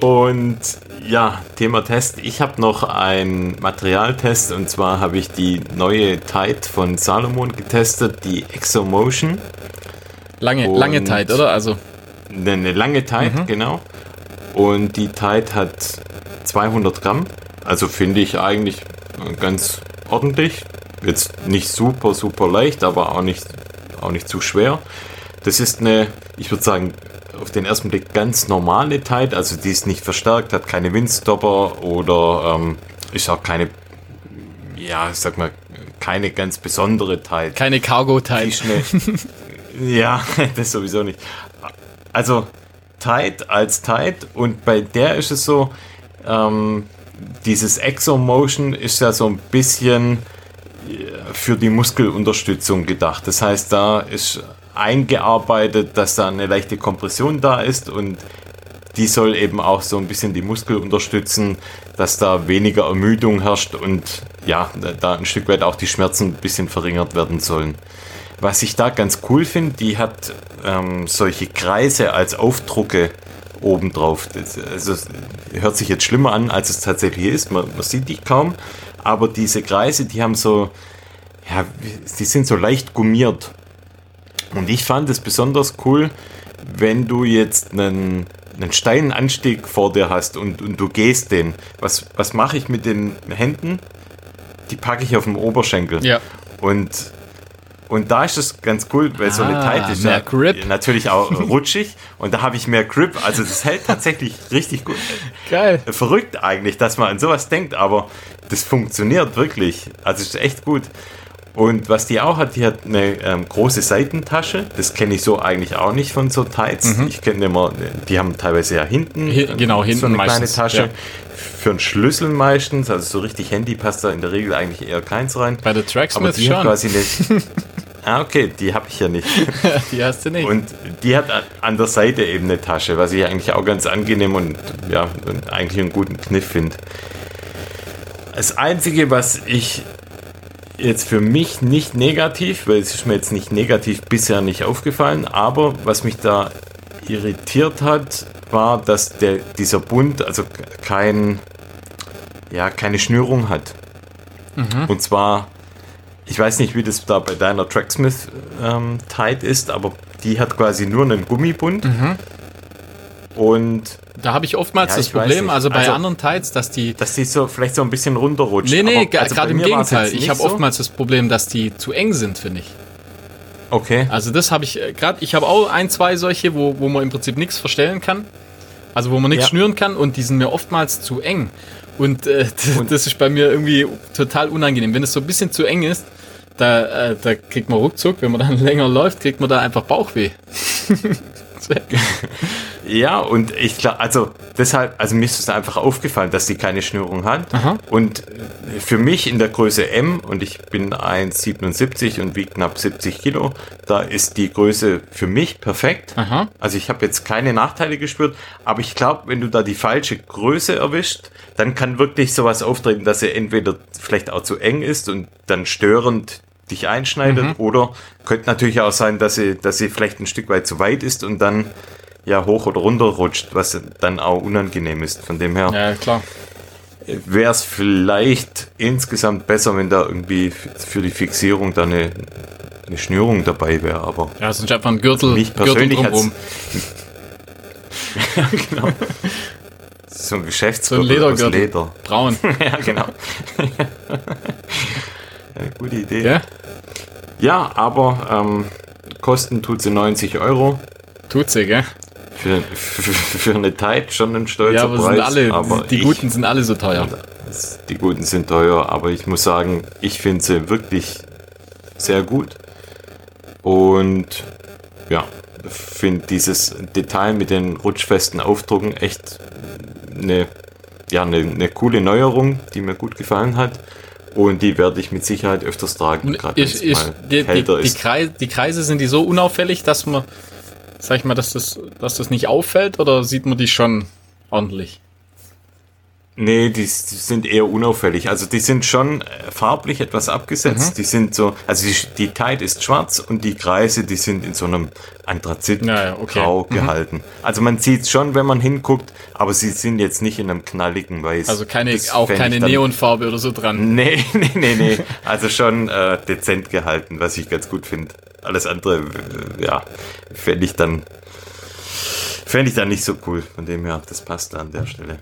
Und ja, Thema Test. Ich habe noch einen Materialtest und zwar habe ich die neue Tide von Salomon getestet, die Exomotion. Lange, Und- lange Zeit, oder? Also, Eine, eine lange Tide, Mhm. genau. Und die Tide hat 200 Gramm. Also finde ich eigentlich ganz ordentlich. Jetzt nicht super, super leicht, aber auch nicht, auch nicht zu schwer. Das ist eine, ich würde sagen, auf den ersten Blick ganz normale Tide. Also die ist nicht verstärkt, hat keine Windstopper oder ähm, ist auch keine, ja, ich sag mal, keine ganz besondere Tide. keine schnell. ja, das sowieso nicht. Also Tide als Tide und bei der ist es so, ähm, dieses Exomotion ist ja so ein bisschen äh, für die Muskelunterstützung gedacht. Das heißt, da ist eingearbeitet, dass da eine leichte Kompression da ist und die soll eben auch so ein bisschen die Muskel unterstützen, dass da weniger Ermüdung herrscht und ja, da- da ein Stück weit auch die Schmerzen ein bisschen verringert werden sollen. Was ich da ganz cool finde, die hat ähm, solche Kreise als Aufdrucke obendrauf. Das, also, hört sich jetzt schlimmer an, als es tatsächlich ist. Man, man sieht die kaum. Aber diese Kreise, die haben so, ja, die sind so leicht gummiert. Und ich fand es besonders cool, wenn du jetzt einen, einen steilen Anstieg vor dir hast und, und du gehst den. Was, was mache ich mit den Händen? Die packe ich auf den Oberschenkel. Ja. Und, und da ist es ganz cool, weil so eine Ah, Tide ist ja Grip. natürlich auch rutschig und da habe ich mehr Grip. Also das hält tatsächlich richtig gut. Geil. Verrückt eigentlich, dass man an sowas denkt, aber das funktioniert wirklich. Also es ist echt gut. Und was die auch hat, die hat eine ähm, große Seitentasche. Das kenne ich so eigentlich auch nicht von so Tights. Ich kenne immer, die haben teilweise ja hinten, Mhm. Hi- ähm, genau, hinten so eine meistens, kleine Tasche. ja. Für einen Schlüssel meistens, also so richtig Handy passt da in der Regel eigentlich eher keins rein. Bei der Aber Tracksmith hat schon. quasi eine. ah, okay, die habe ich ja nicht. Die hast du nicht. Und die hat an- an der Seite eben eine Tasche, was ich eigentlich auch ganz angenehm und ja, und eigentlich einen guten Kniff finde. Das Einzige, was ich jetzt für mich nicht negativ, weil es ist mir jetzt nicht negativ bisher nicht aufgefallen, aber was mich da irritiert hat, war, dass der, dieser Bund also kein, ja, keine Schnürung hat. Und zwar, ich weiß nicht, wie das da bei deiner Tracksmith ähm, Tide ist, aber die hat quasi nur einen Gummibund. Und Da habe ich oftmals Ja, das ich weiß Problem, also bei Also- anderen Tights, dass die. dass die so vielleicht so ein bisschen runterrutscht. Nee, nee, also gerade im Gegenteil. Ich habe so. oftmals das Problem, dass die zu eng sind, finde ich. Okay. Also das habe ich gerade, ich habe auch ein, zwei solche, wo, wo man im Prinzip nichts verstellen kann. Also wo man nichts Ja. schnüren kann und die sind mir oftmals zu eng. Und, äh, das ist bei mir irgendwie total unangenehm. Wenn es so ein bisschen zu eng ist, da, äh, da kriegt man ruckzuck, wenn man dann länger läuft, kriegt man da einfach Bauchweh. Ja, und ich glaube, also deshalb, also mir ist es einfach aufgefallen, dass die keine Schnürung hat. Aha. Und für mich in der Größe M, und ich bin 1,77 und wiege knapp 70 Kilo, da ist die Größe für mich perfekt. Aha. Also ich habe jetzt keine Nachteile gespürt, aber ich glaube, wenn du da die falsche Größe erwischt, dann kann wirklich sowas auftreten, dass er entweder vielleicht auch zu eng ist und dann störend dich einschneidet, oder könnte natürlich auch sein, dass sie, dass sie vielleicht ein Stück weit zu weit ist und dann ja hoch oder runter rutscht, was dann auch unangenehm ist. Von dem her Ja, klar. wäre es vielleicht insgesamt besser, wenn da irgendwie für die Fixierung da eine, eine Schnürung dabei wäre, aber Ja, sonst einfach ein Gürtel, mich Gürtel persönlich drumrum. ja, genau. So ein So Geschäftsgürtel ein aus Ledergürtel. Leder. Braun. ja, genau. ja, gute Idee. Ja? Ja, aber ähm, kosten tut sie 90 Euro. Tut sie, gell? Für, für, für eine Tide schon ein stolzer Ja, aber Preis. sind alle, aber die, ich- Guten sind alle so teuer. Die guten sind teuer, aber ich muss sagen, ich finde sie wirklich sehr gut. Und ja, finde dieses Detail mit den rutschfesten Aufdrucken echt eine, ja, eine, eine coole Neuerung, die mir gut gefallen hat. Und die werde ich mit Sicherheit öfters tragen, ich, ich, die, die, die, ist. Kreise, die Kreise sind die so unauffällig, dass man, sag ich mal, dass das, dass das nicht auffällt oder sieht man die schon ordentlich? Nee, die, die sind eher unauffällig. Also die sind schon äh, farblich etwas abgesetzt. Mhm. Die sind so, also die, die Tide ist schwarz und die Kreise, die sind in so einem Anthrazit Ja, ja, okay. Mhm. gehalten. Also man sieht es schon, wenn man hinguckt, aber sie sind jetzt nicht in einem knalligen Weiß. Also keine, Das auch keine dann- Neonfarbe oder so dran. Nee, nee, nee, nee. Also schon äh, dezent gehalten, was ich ganz gut finde. Alles andere, ja, fände ich dann fände ich dann nicht so cool. Von dem her, das passt da an der Stelle.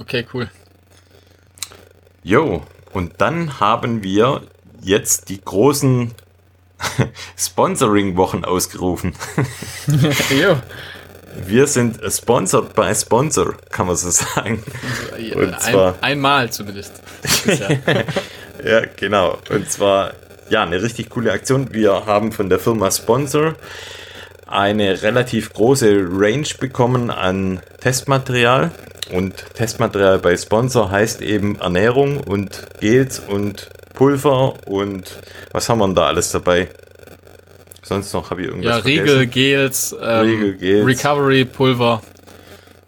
Okay, cool. Jo, und dann haben wir jetzt die großen Sponsoring-Wochen ausgerufen. jo. Wir sind sponsored by Sponsor, kann man so sagen. Und Ein, zwar- einmal zumindest. Ja, genau. Und zwar, ja, eine richtig coole Aktion. Wir haben von der Firma Sponsor eine relativ große Range bekommen an Testmaterial. Und Testmaterial bei Sponsor heißt eben Ernährung und Gels und Pulver und was haben wir denn da alles dabei? Sonst noch habe ich irgendwas ja, vergessen. Riegel, Gels, ähm, Riegel, Gels. Recovery, Pulver,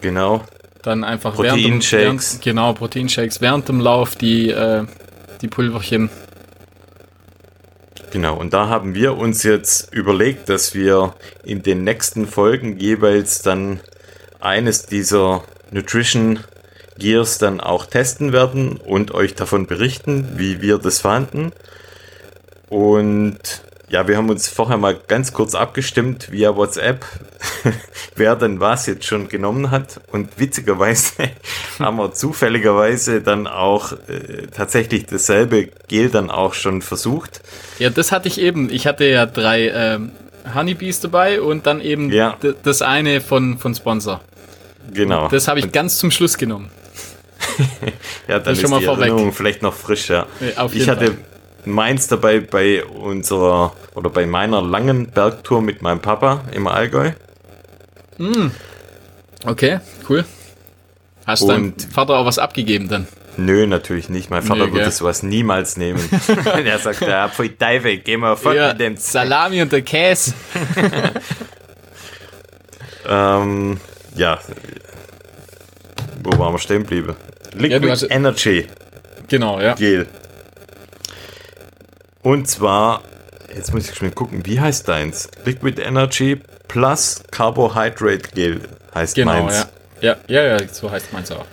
Genau. dann einfach Proteinshakes. genau Proteinshakes während dem Lauf die äh, die Pulverchen. Genau, und da haben wir uns jetzt überlegt, dass wir in den nächsten Folgen jeweils dann eines dieser Nutrition Gears dann auch testen werden und euch davon berichten, wie wir das fanden. Und ja, wir haben uns vorher mal ganz kurz abgestimmt via WhatsApp, wer denn was jetzt schon genommen hat. Und witzigerweise haben wir zufälligerweise dann auch äh, tatsächlich dasselbe Gel dann auch schon versucht. Ja, das hatte ich eben. Ich hatte ja drei ähm, Honeybees dabei und dann eben Ja. das eine von, von Sponsor. Genau. Das habe ich ganz zum Schluss genommen. Ja, dann Das ist schon mal die vorweg. Erinnerung vielleicht noch frisch, ja. Ich hatte Fall. meins dabei bei unserer oder bei meiner langen Bergtour mit meinem Papa im Allgäu. Okay, cool. Hast deinem Und- Vater auch was abgegeben dann? Nö, natürlich nicht. Mein Vater würde sowas niemals nehmen. er sagt, ja, voll Teufel, geh mal fort Ja, mit dem. Salami und der Käse. Ähm, ja. Wo waren wir stehen geblieben? Liquid hast- Energy Genau, ja. Gel. Und zwar, jetzt muss ich schnell gucken, wie heißt deins? Liquid Energy plus Carbohydrate Gel heißt Genau, meins. ja. Ja, ja, ja, so heißt meins auch.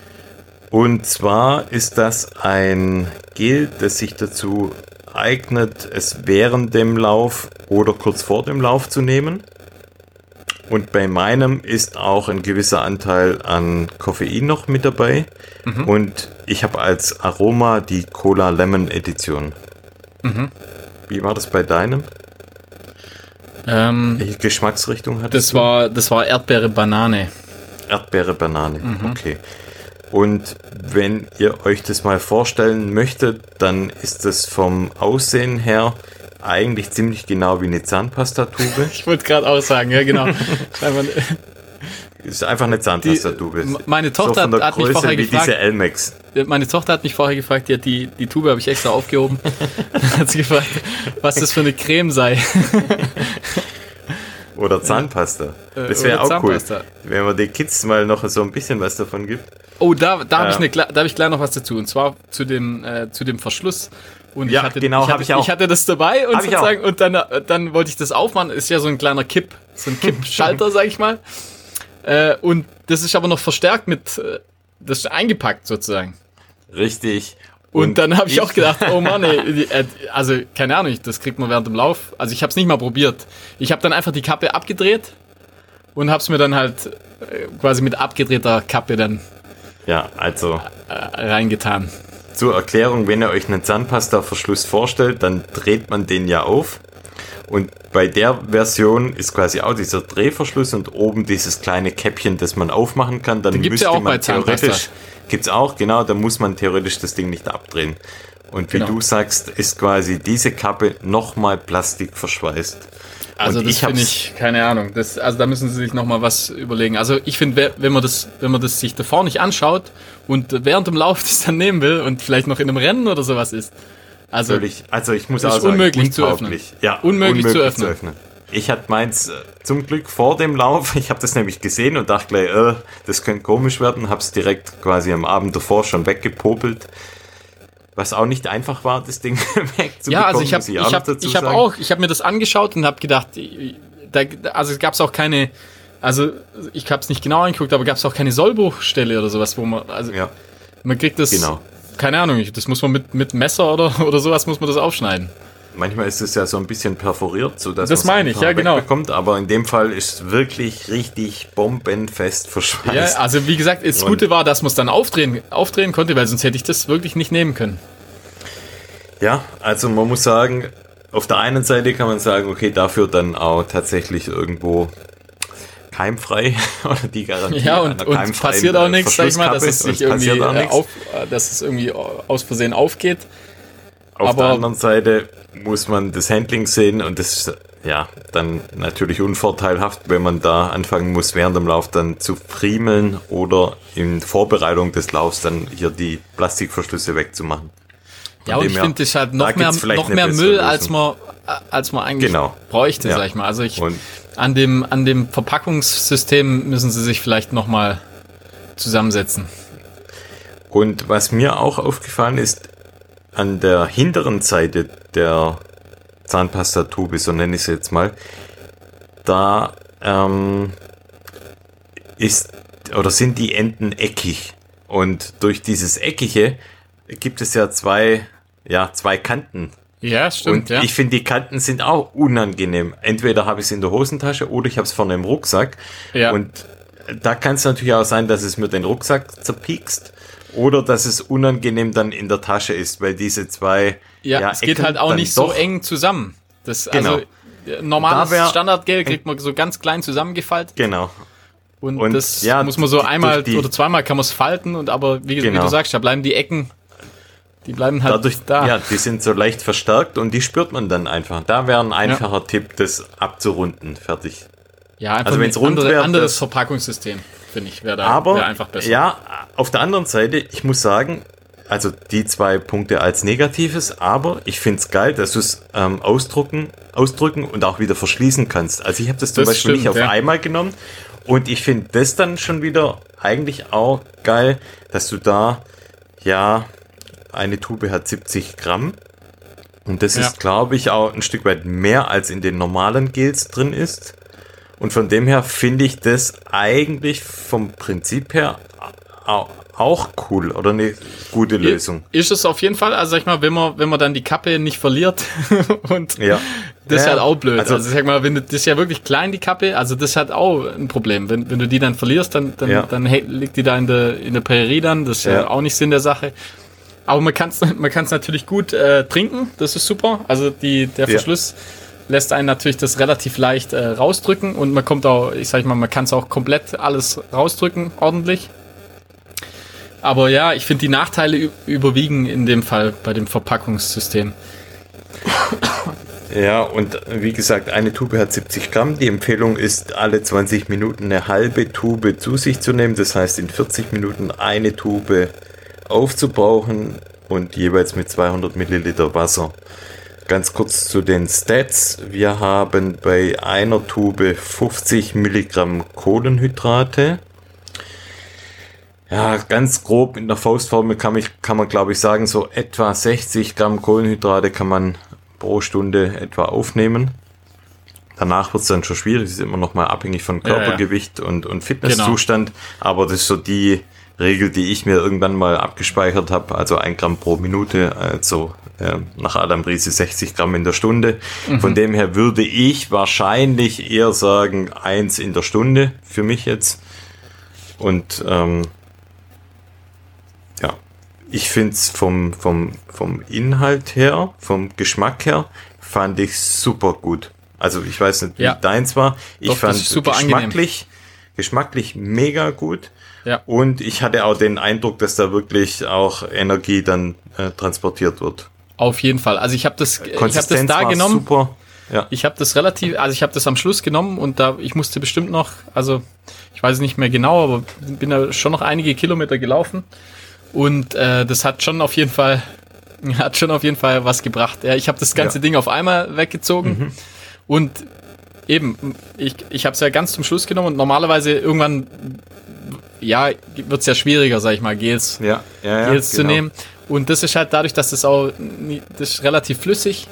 Und zwar ist das ein Gel, das sich dazu eignet, es während dem Lauf oder kurz vor dem Lauf zu nehmen. Und bei meinem ist auch ein gewisser Anteil an Koffein noch mit dabei. Mhm. Und ich habe als Aroma die Cola Lemon Edition. Mhm. Wie war das bei deinem? Ähm, Welche Geschmacksrichtung hat das? War, das war Erdbeere Banane. Erdbeere Banane, mhm. okay. Und wenn ihr euch das mal vorstellen möchtet, dann ist das vom Aussehen her eigentlich ziemlich genau wie eine Zahnpastatube. ich wollte gerade auch sagen, ja genau. ist einfach eine Zahnpastatube. Meine Tochter so hat, mich vorher wie gefragt. Diese Elmex. Meine Tochter hat mich vorher gefragt, die, die, die Tube habe ich extra aufgehoben. hat sie gefragt, was das für eine Creme sei. Oder Zahnpasta. Äh, das wäre auch Zahnpasta. cool, wenn man den Kids mal noch so ein bisschen was davon gibt. Oh, da, da habe ich, hab ich gleich noch was dazu. Und zwar zu dem, äh, zu dem Verschluss. Und ja, ich hatte, genau, ich, hab, ich, auch. ich hatte das dabei und, sozusagen, und dann, dann wollte ich das aufmachen. Ist ja so ein kleiner Kipp, so ein Kippschalter, sag ich mal. Äh, und das ist aber noch verstärkt mit, äh, das ist eingepackt sozusagen. Richtig. Und, und dann habe ich, ich, auch gedacht, oh Mann, ey, äh, also keine Ahnung, das kriegt man während dem Lauf. Also ich habe es nicht mal probiert. Ich habe dann einfach die Kappe abgedreht und habe es mir dann halt äh, quasi mit abgedrehter Kappe dann ja, also reingetan. Zur Erklärung, wenn ihr euch einen Zahnpasta-Verschluss vorstellt, dann dreht man den ja auf. Und bei der Version ist quasi auch dieser Drehverschluss und oben dieses kleine Käppchen, das man aufmachen kann. Dann müsste ja auch man theoretisch Gibt's auch, genau, da muss man theoretisch das Ding nicht abdrehen. Und wie genau. du sagst, ist quasi diese Kappe nochmal Plastik verschweißt. Also und das finde ich, keine Ahnung. Das, also da müssen sie sich nochmal was überlegen. Also ich finde, wenn man das, wenn man das sich davor nicht anschaut und während dem Lauf das dann nehmen will und vielleicht noch in einem Rennen oder sowas ist. Also, Völlig, also ich muss auch sagen, unmöglich zu öffnen. Ja, unmöglich, unmöglich zu, öffnen. zu öffnen. Ich hatte meins äh, zum Glück vor dem Lauf. Ich habe das nämlich gesehen und dachte gleich, äh, das könnte komisch werden. Habe es direkt quasi am Abend davor schon weggepopelt. Was auch nicht einfach war, das Ding wegzubekommen. Ja, also ich habe ich hab, ich hab auch, ich habe mir das angeschaut und habe gedacht, da, also gab es auch keine, also ich habe es nicht genau angeguckt, aber gab es auch keine Sollbruchstelle oder sowas, wo man, also ja. man kriegt das, genau. keine Ahnung, das muss man mit, mit Messer oder, oder sowas muss man das aufschneiden. Manchmal ist es ja so ein bisschen perforiert, so dass das meine ich, ja genau. Bekommt, aber in dem Fall ist es wirklich richtig bombenfest verschweißt. Ja, also wie gesagt, das Gute war, dass man es dann aufdrehen, aufdrehen konnte, weil sonst hätte ich das wirklich nicht nehmen können. Ja, also man muss sagen, auf der einen Seite kann man sagen, okay, dafür dann auch tatsächlich irgendwo keimfrei oder die Garantie. Ja, und, und passiert auch nichts, sag ich mal, dass es sich irgendwie äh, auf, dass es irgendwie aus Versehen aufgeht. Auf Aber der anderen Seite muss man das Handling sehen und das ist ja dann natürlich unvorteilhaft, wenn man da anfangen muss, während dem Lauf dann zu friemeln oder in Vorbereitung des Laufs dann hier die Plastikverschlüsse wegzumachen. Ja, und ich finde das halt noch mehr, noch mehr Müll, als man, als man eigentlich genau. bräuchte, ja. sag ich mal. Also ich, an dem, an dem Verpackungssystem müssen sie sich vielleicht nochmal zusammensetzen. Und was mir auch aufgefallen ist, an der hinteren Seite der Zahnpastatube, so nenne ich es jetzt mal, da ähm, ist oder sind die Enden eckig. Und durch dieses Eckige gibt es ja zwei, ja, zwei Kanten. Ja, stimmt. Und ja. ich finde, die Kanten sind auch unangenehm. Entweder habe ich es in der Hosentasche oder ich habe es vorne im Rucksack. Ja. Und da kann es natürlich auch sein, dass es mir den Rucksack zerpiekst. Oder dass es unangenehm dann in der Tasche ist, weil diese zwei. Ja, ja es geht halt auch nicht so eng zusammen. Das, genau. Also, normales da Standardgel kriegt man so ganz klein zusammengefaltet. Genau. Und, und das ja, muss man so einmal oder zweimal kann man es falten und aber wie, genau. wie, du sagst, da bleiben die Ecken, die bleiben halt Dadurch, da. Ja, die sind so leicht verstärkt und die spürt man dann einfach. Da wäre ein einfacher ja. Tipp, das abzurunden. Fertig. Ja, einfach also wenn es rund andere, wird, anderes Verpackungssystem finde ich, wäre da aber, wär einfach besser. Ja, auf der anderen Seite, ich muss sagen, also die zwei Punkte als Negatives, aber ich finde es geil, dass du es ähm, ausdrucken, ausdrücken und auch wieder verschließen kannst. Also ich habe das zum das Beispiel stimmt, nicht auf ja. einmal genommen und ich finde das dann schon wieder eigentlich auch geil, dass du da, ja, eine Tube hat 70 Gramm und das ja. ist, glaube ich, auch ein Stück weit mehr als in den normalen Gels drin ist. Und von dem her finde ich das eigentlich vom Prinzip her auch, cool oder eine gute Lösung. Ist es auf jeden Fall. Also sag ich mal, wenn man, wenn man dann die Kappe nicht verliert und Ja. das ist Ja, halt auch blöd. also- Also, sag mal, wenn du, das ist ja wirklich klein, die Kappe, also das hat auch ein Problem. Wenn, wenn du die dann verlierst, dann, dann, Ja. dann hä- liegt die da in der, in der Prärie dann. Das ist ja, Ja. auch nicht Sinn der Sache. Aber man kann es man kann's natürlich gut äh, trinken, das ist super. Also die, der. Verschluss lässt einen natürlich das relativ leicht äh, rausdrücken und man kommt auch, ich sag mal, man kann es auch komplett alles rausdrücken, ordentlich. Aber ja, ich finde die Nachteile überwiegen in dem Fall bei dem Verpackungssystem. Ja, und wie gesagt, eine Tube hat 70 Gramm. Die Empfehlung ist, alle 20 Minuten eine halbe Tube zu sich zu nehmen. Das heißt, in 40 Minuten eine Tube aufzubrauchen und jeweils mit 200 Milliliter Wasser. Ganz kurz zu den Stats. Wir haben bei einer Tube 50 Milligramm Kohlenhydrate. Ja, ganz grob in der Faustformel kann, ich, kann man, glaube ich, sagen, so etwa 60 Gramm Kohlenhydrate kann man pro Stunde etwa aufnehmen. Danach wird es dann schon schwierig, es ist immer noch mal abhängig von Ja, ja. Körpergewicht Und, und Fitnesszustand. Aber das ist so die Regel, die ich mir irgendwann mal abgespeichert habe. Also ein Gramm pro Minute, also äh, nach Adam Riese 60 Gramm in der Stunde. Von dem her würde ich wahrscheinlich eher sagen, eins in der Stunde für mich jetzt. Und ähm, ja, ich finde es vom, vom, vom Inhalt her, vom Geschmack her, fand ich super gut. Also ich weiß nicht, wie Ja. deins war. Ich Doch, fand ist super angenehm. geschmacklich, geschmacklich mega gut. Ja. Und ich hatte auch den Eindruck, dass da wirklich auch Energie dann äh, transportiert wird. Auf jeden Fall. Also ich habe das, ich hab das da genommen. super. Ja. Ich habe das relativ, also ich habe das am Schluss genommen und da, ich musste bestimmt noch, also ich weiß nicht mehr genau, aber bin da schon noch einige Kilometer gelaufen und äh, das hat schon auf jeden Fall, hat schon auf jeden Fall was gebracht. Ja, ich habe das ganze Ja. Ding auf einmal weggezogen und eben, ich, ich habe es ja ganz zum Schluss genommen und normalerweise irgendwann, ja, wird es ja schwieriger, sag ich mal, Gels Ja, ja, ja, Gels zu genau. nehmen. Und das ist halt dadurch, dass das auch das ist relativ flüssig.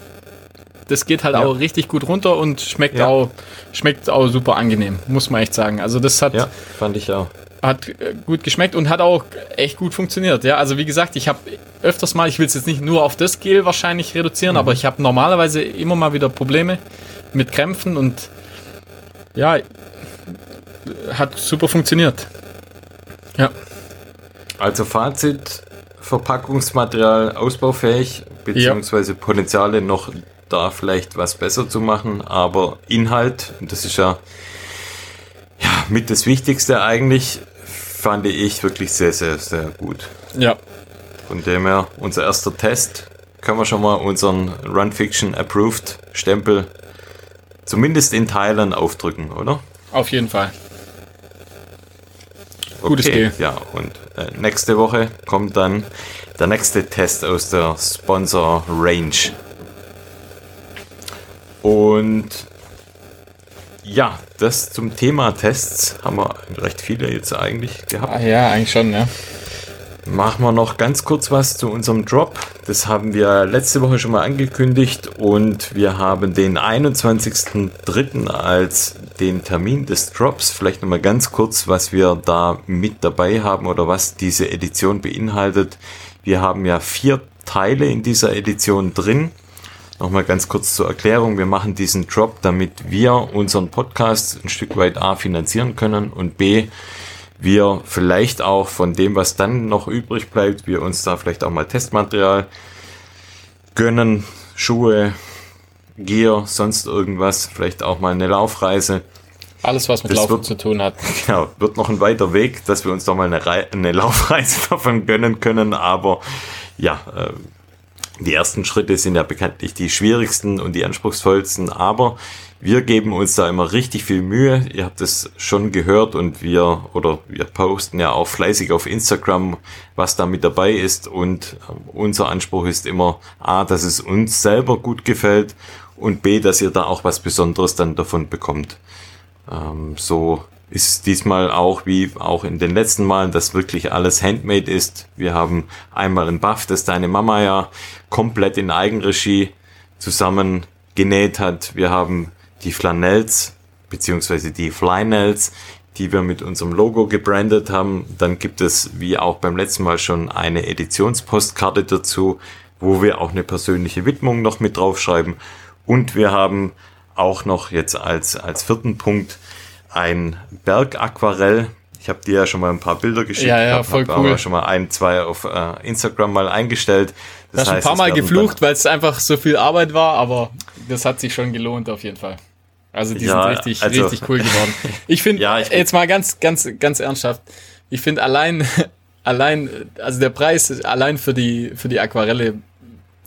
Das geht halt Ja. auch richtig gut runter und schmeckt auch schmeckt auch super angenehm, muss man echt sagen. Also das hat Ja, fand ich auch. Hat äh, gut geschmeckt und hat auch echt gut funktioniert. Ja, also wie gesagt, ich habe öfters mal, ich will es jetzt nicht nur auf das Gel wahrscheinlich reduzieren, Mhm. aber ich habe normalerweise immer mal wieder Probleme mit Krämpfen und ja, hat super funktioniert. Ja, Also Fazit, Verpackungsmaterial ausbaufähig, beziehungsweise Potenziale noch da vielleicht was besser zu machen, aber Inhalt, das ist ja, ja mit das Wichtigste eigentlich, fand ich wirklich sehr, sehr, sehr gut. ja, Von dem her, unser erster Test, können wir schon mal unseren Run Fiction Approved Stempel zumindest in Teilen aufdrücken, oder? auf jeden Fall. Gutes Okay, Gel. Ja, und äh, nächste Woche kommt dann der nächste Test aus der Sponsor Range. Und ja, das zum Thema Tests haben wir recht viele jetzt eigentlich gehabt. Ah, ja, eigentlich schon, ja. Machen wir noch ganz kurz was zu unserem Drop. Das haben wir letzte Woche schon mal angekündigt und wir haben den 21.03. als den Termin des Drops. Vielleicht noch mal ganz kurz, was wir da mit dabei haben oder was diese Edition beinhaltet. Wir haben ja vier Teile in dieser Edition drin. Nochmal ganz kurz zur Erklärung. Wir machen diesen Drop, damit wir unseren Podcast ein Stück weit A finanzieren können und B wir vielleicht auch von dem, was dann noch übrig bleibt, wir uns da vielleicht auch mal Testmaterial gönnen, Schuhe, Gear, sonst irgendwas, vielleicht auch mal eine Laufreise. Alles, was mit Das Laufen wird- zu tun hat. Ja, wird noch ein weiter Weg, dass wir uns doch mal eine, Rei eine Laufreise davon gönnen können, aber ja, äh, die ersten Schritte sind ja bekanntlich die schwierigsten und die anspruchsvollsten, aber wir geben uns da immer richtig viel Mühe. Ihr habt es schon gehört und wir oder wir posten ja auch fleißig auf Instagram, was da mit dabei ist und äh, unser Anspruch ist immer A, dass es uns selber gut gefällt und B, dass ihr da auch was Besonderes dann davon bekommt. Ähm, so ist es diesmal auch wie auch in den letzten Malen, dass wirklich alles handmade ist. Wir haben einmal einen Buff, das deine Mama ja komplett in Eigenregie zusammen genäht hat. Wir haben die Flanells beziehungsweise die Flynels, die wir mit unserem Logo gebrandet haben. Dann gibt es, wie auch beim letzten Mal schon, eine Editionspostkarte dazu, wo wir auch eine persönliche Widmung noch mit draufschreiben. Und wir haben auch noch jetzt als, als vierten Punkt ein Bergaquarell. Ich habe dir ja schon mal ein paar Bilder geschickt. Ja, ja, hab, voll hab cool. aber schon mal ein, zwei auf äh, Instagram mal eingestellt. Das hast ein paar Mal geflucht, weil es einfach so viel Arbeit war, aber das hat sich schon gelohnt auf jeden Fall. Also die Ja, sind richtig, also- richtig cool geworden. Ich finde, Ja, jetzt mal ganz, ganz, ganz ernsthaft, ich finde allein, allein, also der Preis allein für die, für die Aquarelle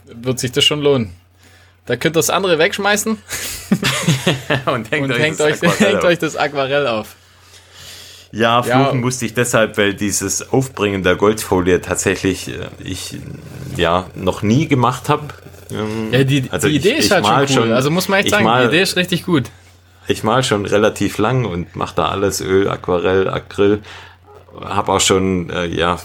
wird sich das schon lohnen. Da könnt ihr das andere wegschmeißen und hängt, und euch, hängt, das euch, Aquarell hängt auf. euch das Aquarell auf. Ja, fluchen Ja. musste ich deshalb, weil dieses Aufbringen der Goldfolie tatsächlich äh, ich ja noch nie gemacht habe. Ja, die, Also die ich- Idee ich ist halt schon cool. schon- also muss man echt sagen, mal- die Idee ist richtig gut. Ich mal schon relativ lang und mache da alles Öl, Aquarell, Acryl. Habe auch schon äh, ja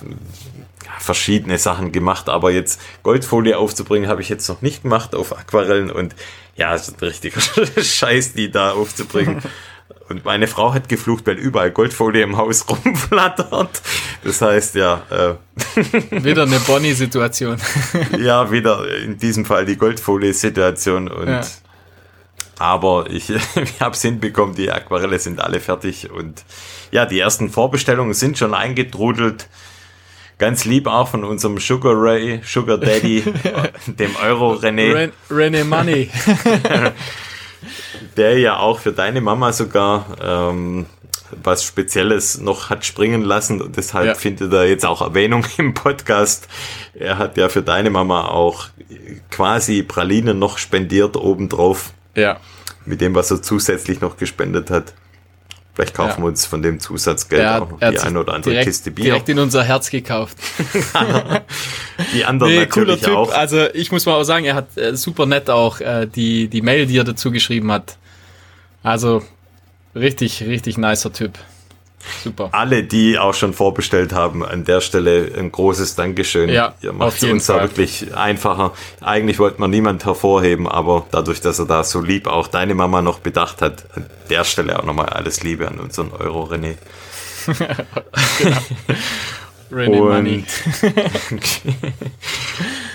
verschiedene Sachen gemacht, aber jetzt Goldfolie aufzubringen habe ich jetzt noch nicht gemacht auf Aquarellen und ja, es ist ein richtiger Scheiß, die da aufzubringen. Und meine Frau hat geflucht, weil überall Goldfolie im Haus rumflattert. Das heißt ja, äh, Wieder eine Bonnie-Situation. ja, wieder in diesem Fall die Goldfolie-Situation und Ja. aber ich, ich habe es hinbekommen, die Aquarelle sind alle fertig und ja, die ersten Vorbestellungen sind schon eingetrudelt. Ganz lieb auch von unserem Sugar Ray, Sugar Daddy, dem Euro René, Ren René Money. der ja auch für deine Mama sogar ähm, was Spezielles noch hat springen lassen und deshalb Ja. findet er jetzt auch Erwähnung im Podcast. Er hat ja für deine Mama auch quasi Pralinen noch spendiert obendrauf ja. mit dem, was er zusätzlich noch gespendet hat. Vielleicht kaufen Ja. wir uns von dem Zusatzgeld Er auch noch die eine oder andere direkt, Kiste Bier. direkt in unser Herz gekauft. die anderen Nee, cooler natürlich Typ. auch. Also ich muss mal auch sagen, er hat äh, super nett auch äh, die, die Mail, die er dazu geschrieben hat. Also richtig, richtig nicer Typ. Super. Alle, die auch schon vorbestellt haben, an der Stelle ein großes Dankeschön. Ja, Ihr macht es uns da wirklich einfacher. Eigentlich wollte man niemand hervorheben, aber dadurch, dass er da so lieb auch deine Mama noch bedacht hat, an der Stelle auch nochmal alles Liebe an unseren Euro René. René Money.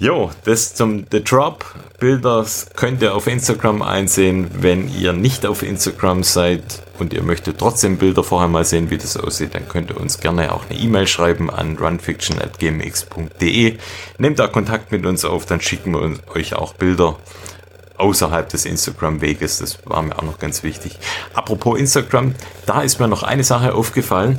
Jo, das zum The Drop. Bilder könnt ihr auf Instagram einsehen. Wenn ihr nicht auf Instagram seid und ihr möchtet trotzdem Bilder vorher mal sehen, wie das aussieht, dann könnt ihr uns gerne auch eine E-Mail schreiben an runfiction.gmx.de. Nehmt da Kontakt mit uns auf, dann schicken wir euch auch Bilder außerhalb des Instagram-Weges. Das war mir auch noch ganz wichtig. Apropos Instagram, da ist mir noch eine Sache aufgefallen.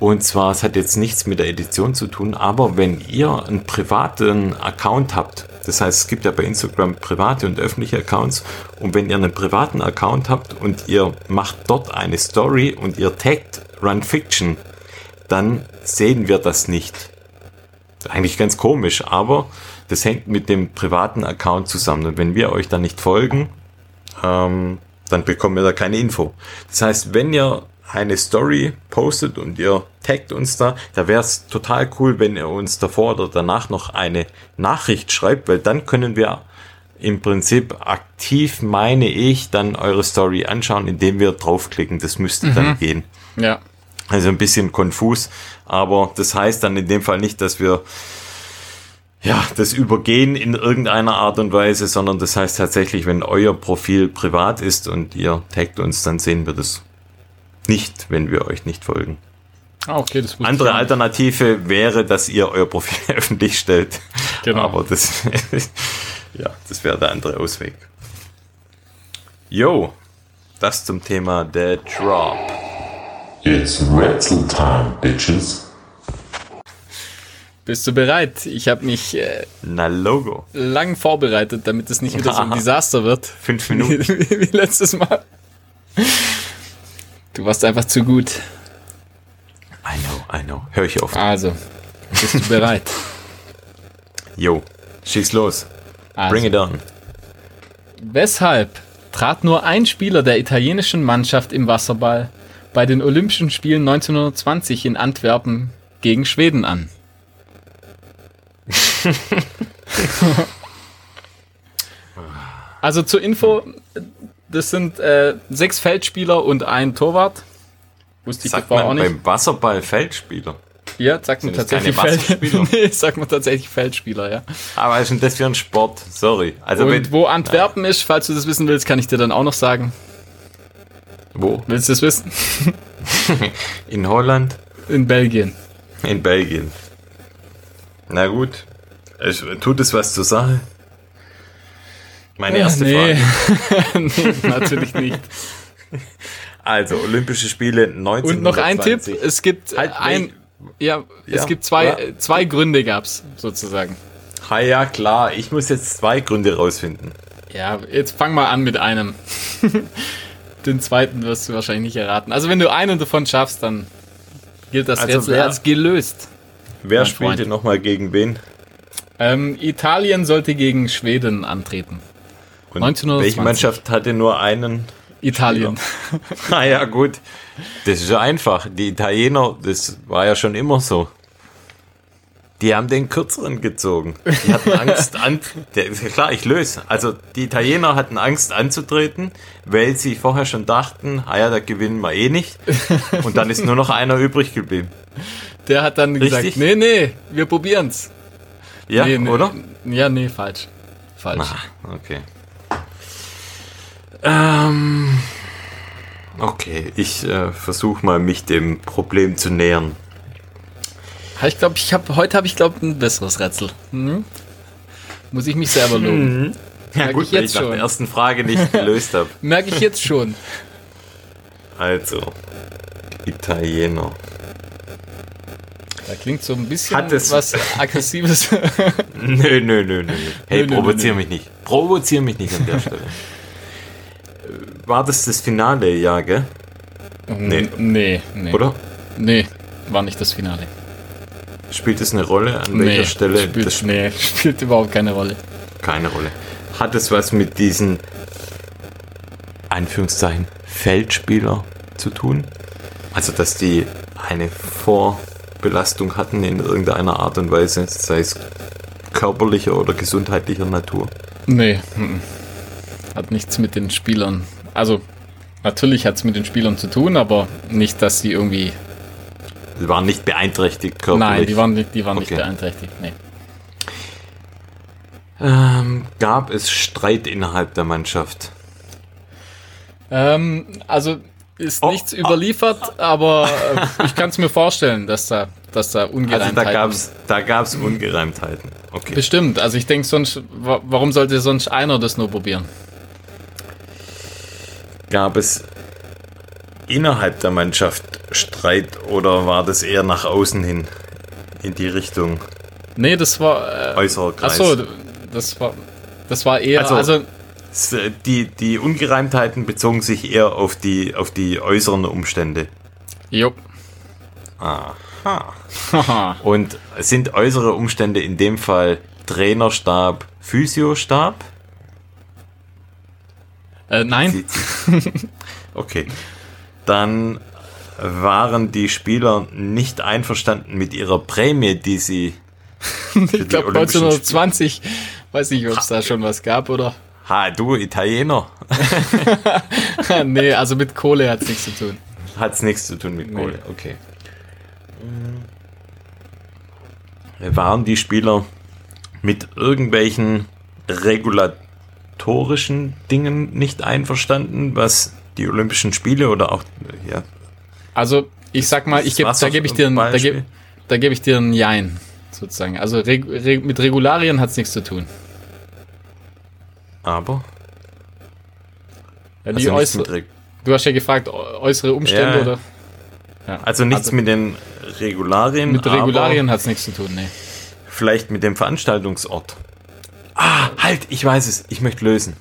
Und zwar, es hat jetzt nichts mit der Edition zu tun, aber wenn ihr einen privaten Account habt, das heißt, es gibt ja bei Instagram private und öffentliche Accounts, und wenn ihr einen privaten Account habt und ihr macht dort eine Story und ihr taggt Run Fiction, dann sehen wir das nicht. Eigentlich ganz komisch, aber das hängt mit dem privaten Account zusammen. Und wenn wir euch dann nicht folgen, ähm, dann bekommen wir da keine Info. Das heißt, wenn ihr eine Story postet und ihr taggt uns da, da wäre es total cool, wenn ihr uns davor oder danach noch eine Nachricht schreibt, weil dann können wir im Prinzip aktiv, meine ich, dann eure Story anschauen, indem wir draufklicken. Das müsste dann gehen. Ja. Also ein bisschen konfus, aber das heißt dann in dem Fall nicht, dass wir ja, das übergehen in irgendeiner Art und Weise, sondern das heißt tatsächlich, wenn euer Profil privat ist und ihr taggt uns, dann sehen wir das nicht, wenn wir euch nicht folgen. Ah, okay, das Andere. Alternative wäre, dass ihr euer Profil öffentlich stellt. Genau. Aber das, ja, das wäre der andere Ausweg. Jo, das zum Thema der Drop. It's Rätsel time, bitches. Bist du bereit? Ich habe mich äh, Na, Logo. lang vorbereitet, damit es nicht wieder so ein. Desaster wird. Fünf Minuten. Wie, wie letztes Mal. Du warst einfach zu gut. I know, I know. Hör ich auf. Also, bist du bereit? Jo, schieß los. Also, Bring it on. Weshalb trat nur ein Spieler der italienischen Mannschaft im Wasserball bei den Olympischen Spielen 1920 in Antwerpen gegen Schweden an? also zur Info, das sind äh, sechs Feldspieler und ein Torwart. Wusste ich Sagt davor auch man nicht. beim Wasserball Feldspieler. Ja, sagt man tatsächlich keine Feld Wasserspieler? nee, sagt man tatsächlich Feldspieler, ja. Aber ist denn das für ein Sport? Sorry. Also Und wenn, wo Antwerpen ist, falls du das wissen willst, kann ich dir dann auch noch sagen. wo? Willst du das wissen? In Holland? In Belgien. In Belgien. Na gut. Es, tut es was zur Sache? Meine erste nee. Frage. nee, natürlich nicht. Also, Olympische Spiele 1920. Und noch ein Tipp, es gibt Halt, ein, ja, Ja, es gibt zwei, ja. äh, zwei Gründe gab's sozusagen. Ha, ja, klar. Ich muss jetzt zwei Gründe rausfinden. Ja, jetzt fang mal an mit einem. Den zweiten wirst du wahrscheinlich nicht erraten. Also wenn du einen davon schaffst, dann gilt das Also Rätsel wer- als gelöst. Wer spielte nochmal gegen wen? Ähm, Italien sollte gegen Schweden antreten. Und 1920. welche Mannschaft hatte nur einen? Italien. Ah ja, gut. Das ist ja einfach. Die Italiener, das war ja schon immer so. Die haben den kürzeren gezogen. Die hatten Angst an. Der, klar, ich löse. Also die Italiener hatten Angst anzutreten, weil sie vorher schon dachten, ah ja, da gewinnen wir eh nicht. Und dann ist nur noch einer übrig geblieben. Der hat dann gesagt, Richtig? nee, nee, wir probieren's. Ja, nee, nee. oder? Ja, nee, falsch. Falsch. Ah, okay. Ähm, okay, ich äh, versuche mal, mich dem Problem zu nähern. Ich glaube, ich habe heute habe ich glaube ein besseres Rätsel. Hm? Muss ich mich selber loben. Ja Merk gut, ich weil jetzt ich nach schon. der ersten Frage nicht gelöst habe. Merke ich jetzt schon. Also, Italiener. Da klingt so ein bisschen Hat es- was Aggressives. Nö, nö, nö, nö. Hey, Nö, nö, provozier nö, mich nicht. Provozier mich nicht an der Stelle. War das das Finale, ja, gell? nee. Nee, nee. Oder? Nee, war nicht das Finale. Spielt es eine Rolle? An Nee, welcher Stelle? spielt, das spielt nee, spielt überhaupt keine Rolle. keine Rolle. Hat es was mit diesen Anführungszeichen Feldspieler zu tun? Also, dass die eine Vorbelastung hatten in irgendeiner Art und Weise, sei es körperlicher oder gesundheitlicher Natur? Nee, hat nichts mit den Spielern. Also, natürlich hat es mit den Spielern zu tun, aber nicht, dass sie irgendwie. Sie waren nicht beeinträchtigt körperlich. Nein, die waren nicht, die waren nicht Okay. beeinträchtigt. Nee. Ähm, gab es Streit innerhalb der Mannschaft? Ähm, also ist Oh, nichts überliefert, aber äh, ich kann es mir vorstellen, dass da, dass da Also Ungereimtheiten. da gab's, da gab's Ungereimtheiten. Okay. Bestimmt. Also ich denke sonst, wa- warum sollte sonst einer das nur probieren? Gab es innerhalb der Mannschaft Streit oder war das eher nach außen hin in die Richtung Nee, das war. Äh, äußerer Kreis? achso, das war. Das war eher. Also- Also, Die, die Ungereimtheiten bezogen sich eher auf die, auf die äußeren Umstände. jo. Aha. Und sind äußere Umstände in dem Fall Trainerstab, Physiostab? Äh, nein, Okay. Dann waren die Spieler nicht einverstanden mit ihrer Prämie, die sie. ich glaube Olympischen 1920, weiß nicht, ob es da schon was gab oder. Ha, du Italiener. nee, also mit Kohle hat es nichts zu tun. Hat's nichts zu tun mit Nee. Kohle. Okay. Äh, Waren die Spieler mit irgendwelchen regulatorischen Dingen nicht einverstanden, was die Olympischen Spiele oder auch ja, Also, ich sag mal, ich geb, da gebe ich dir ein, da geb, da geb ich dir ein Jein, sozusagen. Also reg, reg, mit Regularien hat es nichts zu tun. aber Ja, die also, äußere, du hast ja gefragt, äu- äußere Umstände Ja. oder? Ja. also nichts Also mit den Regularien, mit Regularien hat es nichts zu tun, nee. vielleicht mit dem Veranstaltungsort. Ah, halt, ich weiß es, ich möchte lösen.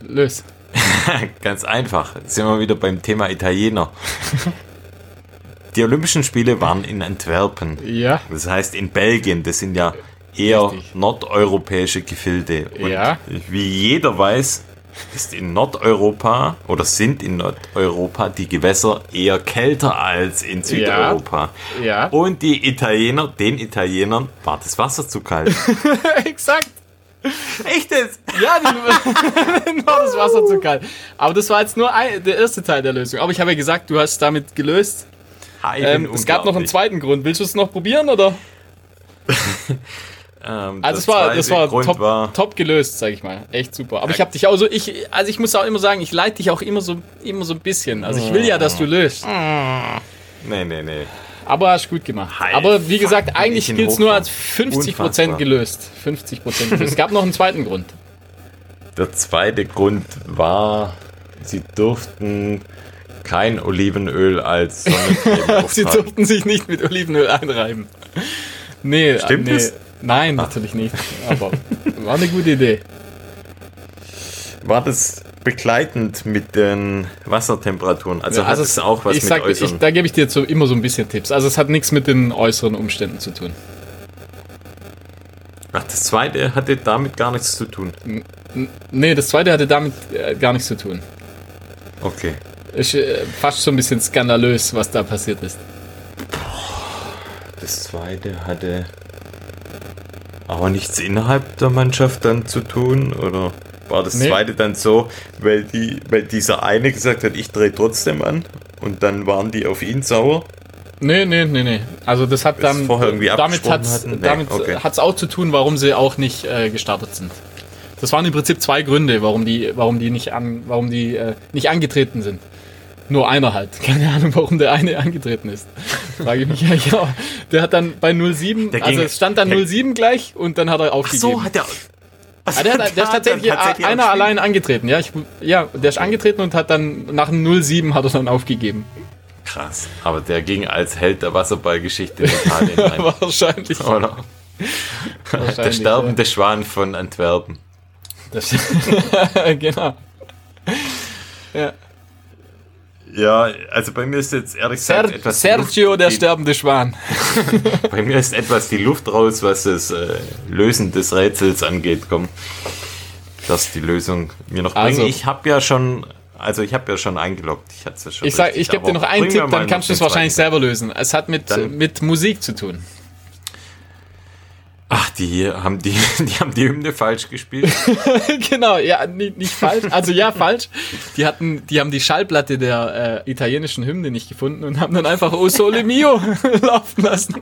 Lös. Ganz einfach. Jetzt sind wir wieder beim Thema Italiener. Die Olympischen Spiele waren in Antwerpen. Ja. Das heißt in Belgien. Das sind ja eher Richtig. nordeuropäische Gefilde. Und Ja. wie jeder weiß, ist in Nordeuropa oder sind in Nordeuropa die Gewässer eher kälter als in Südeuropa. Ja. Und die Italiener, den Italienern war das Wasser zu kalt. Exakt. Echt jetzt? Ja, die, war das Wasser zu kalt. Aber das war jetzt nur ein, der erste Teil der Lösung. Aber ich habe ja gesagt, du hast damit gelöst. Ähm, es gab noch einen zweiten Grund. Willst du es noch probieren oder? Ähm, Also es war, das war Grund top, war, top gelöst, sag ich mal. Echt super. Aber ich habe dich auch so, ich, also ich muss auch immer sagen, ich leite dich auch immer so, immer so ein bisschen. Also ich will ja, dass du löst. nee, nee, nee. Aber hast gut gemacht. Hi, Aber wie gesagt, eigentlich gilt es nur als 50% Unfassbar. gelöst. 50% gelöst. Es gab noch einen zweiten Grund. Der zweite Grund war, sie durften kein Olivenöl als Sonnencreme Sie durften sich nicht mit Olivenöl einreiben. Nee, Stimmt nee. das? Nein, natürlich nicht. Aber war eine gute Idee. War das begleitend mit den Wassertemperaturen? Also, hat es auch was ich mit sag, ich, äußeren... Da gebe ich dir jetzt so, immer so ein bisschen Tipps. Also es hat nichts mit den äußeren Umständen zu tun. Ach, das zweite hatte damit gar nichts zu tun. N- Nee, das zweite hatte damit äh, gar nichts zu tun. Okay. Ist äh, fast so ein bisschen skandalös, was da passiert ist. Das zweite hatte aber nichts innerhalb der Mannschaft dann zu tun? Oder war das Nee. zweite dann so, weil, die, weil dieser eine gesagt hat, ich drehe trotzdem an? Und dann waren die auf ihn sauer? Nee, nee, nee, nee. Also das hat dann damit hat's, hatten? Nee, okay. auch zu tun, warum sie auch nicht äh, gestartet sind. Das waren im Prinzip zwei Gründe, warum die, warum die nicht an, warum die äh, nicht angetreten sind. Nur einer halt. Keine Ahnung, warum der eine angetreten ist. Frage ich mich ja, ja. Der hat dann bei 07, Der also es stand dann der- 07 gleich und dann hat er Ach aufgegeben. so, hat er... Ah, der, hat, der ist tatsächlich, tatsächlich einer allein angetreten. Ja, ich, ja, der ist angetreten und hat dann nach dem 07 hat er dann aufgegeben. Krass. Aber der ging als Held der Wasserballgeschichte in Italien rein. Wahrscheinlich. Oder? Der Wahrscheinlich, sterbende Schwan von Antwerpen. Genau. Ja. Ja, also bei mir ist jetzt ehrlich gesagt Ser etwas Sergio, Luft, der sterbende Schwan. Bei mir ist etwas die Luft raus, was das äh, Lösen des Rätsels angeht. Komm, dass die Lösung mir noch Also- bringen. Ich habe ja schon, also ich habe ja schon eingeloggt. Ich hatte ja schon. Ich, sag, richtig, ich gebe dir noch einen Tipp, dann kannst du es wahrscheinlich selber lösen. Es hat mit, Dann- mit Musik zu tun. Die haben die, die haben die Hymne falsch gespielt. genau, ja, nicht, nicht falsch. Also ja, falsch. Die hatten, die haben die Schallplatte der äh, italienischen Hymne nicht gefunden und haben dann einfach O Sole Mio laufen lassen.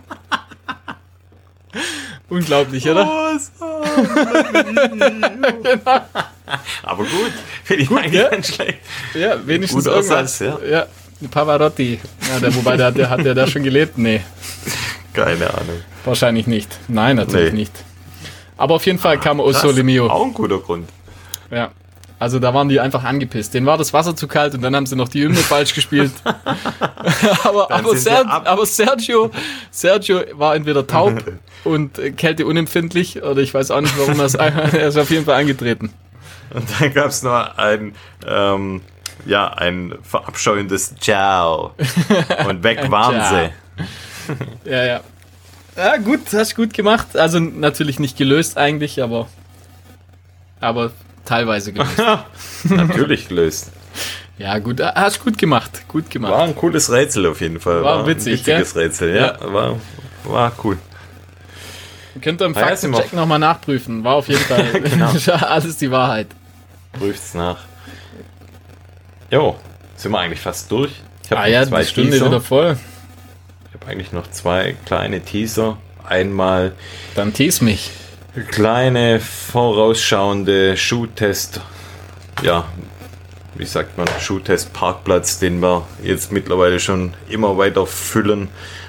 Unglaublich, oder? aber gut, finde ich eigentlich ja. ganz schlecht. Ja, wenigstens Guter irgendwas. Ersatz, ja. Pavarotti. Ja, der, wobei, der, der, hat der da schon gelebt? Nee, Keine Ahnung. wahrscheinlich nicht. Nein, natürlich Nee. nicht. Aber auf jeden Fall kam O Das Sole Mio. Auch ein guter Grund. Ja. Also da waren die einfach angepisst. Denen war das Wasser zu kalt und dann haben sie noch die Hymne falsch gespielt. aber, aber, Ser ab. aber Sergio, Sergio war entweder taub und äh, kälteunempfindlich oder ich weiß auch nicht, warum er es er ist auf jeden Fall angetreten. Und dann gab es noch ein, ähm, ja, ein verabscheuendes Ciao. Und weg waren sie. Ja, ja. Ja, gut, hast gut gemacht. Also natürlich nicht gelöst eigentlich, aber aber teilweise gelöst. Natürlich gelöst. ja, gut, hast gut gemacht. Gut gemacht. War ein cooles Rätsel auf jeden Fall. War witzig, ein witziges Rätsel, ja. War, war cool. Könnt ihr im Ja, Faktencheck nochmal nachprüfen. War auf jeden Fall Genau. alles die Wahrheit. Prüft's nach. Jo, sind wir eigentlich fast durch. Ich habe Ah ja, zwei die Stunde Teaser. wieder voll. Eigentlich noch zwei kleine Teaser. Einmal Dann tease mich. kleine vorausschauende Schuhtest, ja, wie sagt man, Schuhtest-Parkplatz, den wir jetzt mittlerweile schon immer weiter füllen.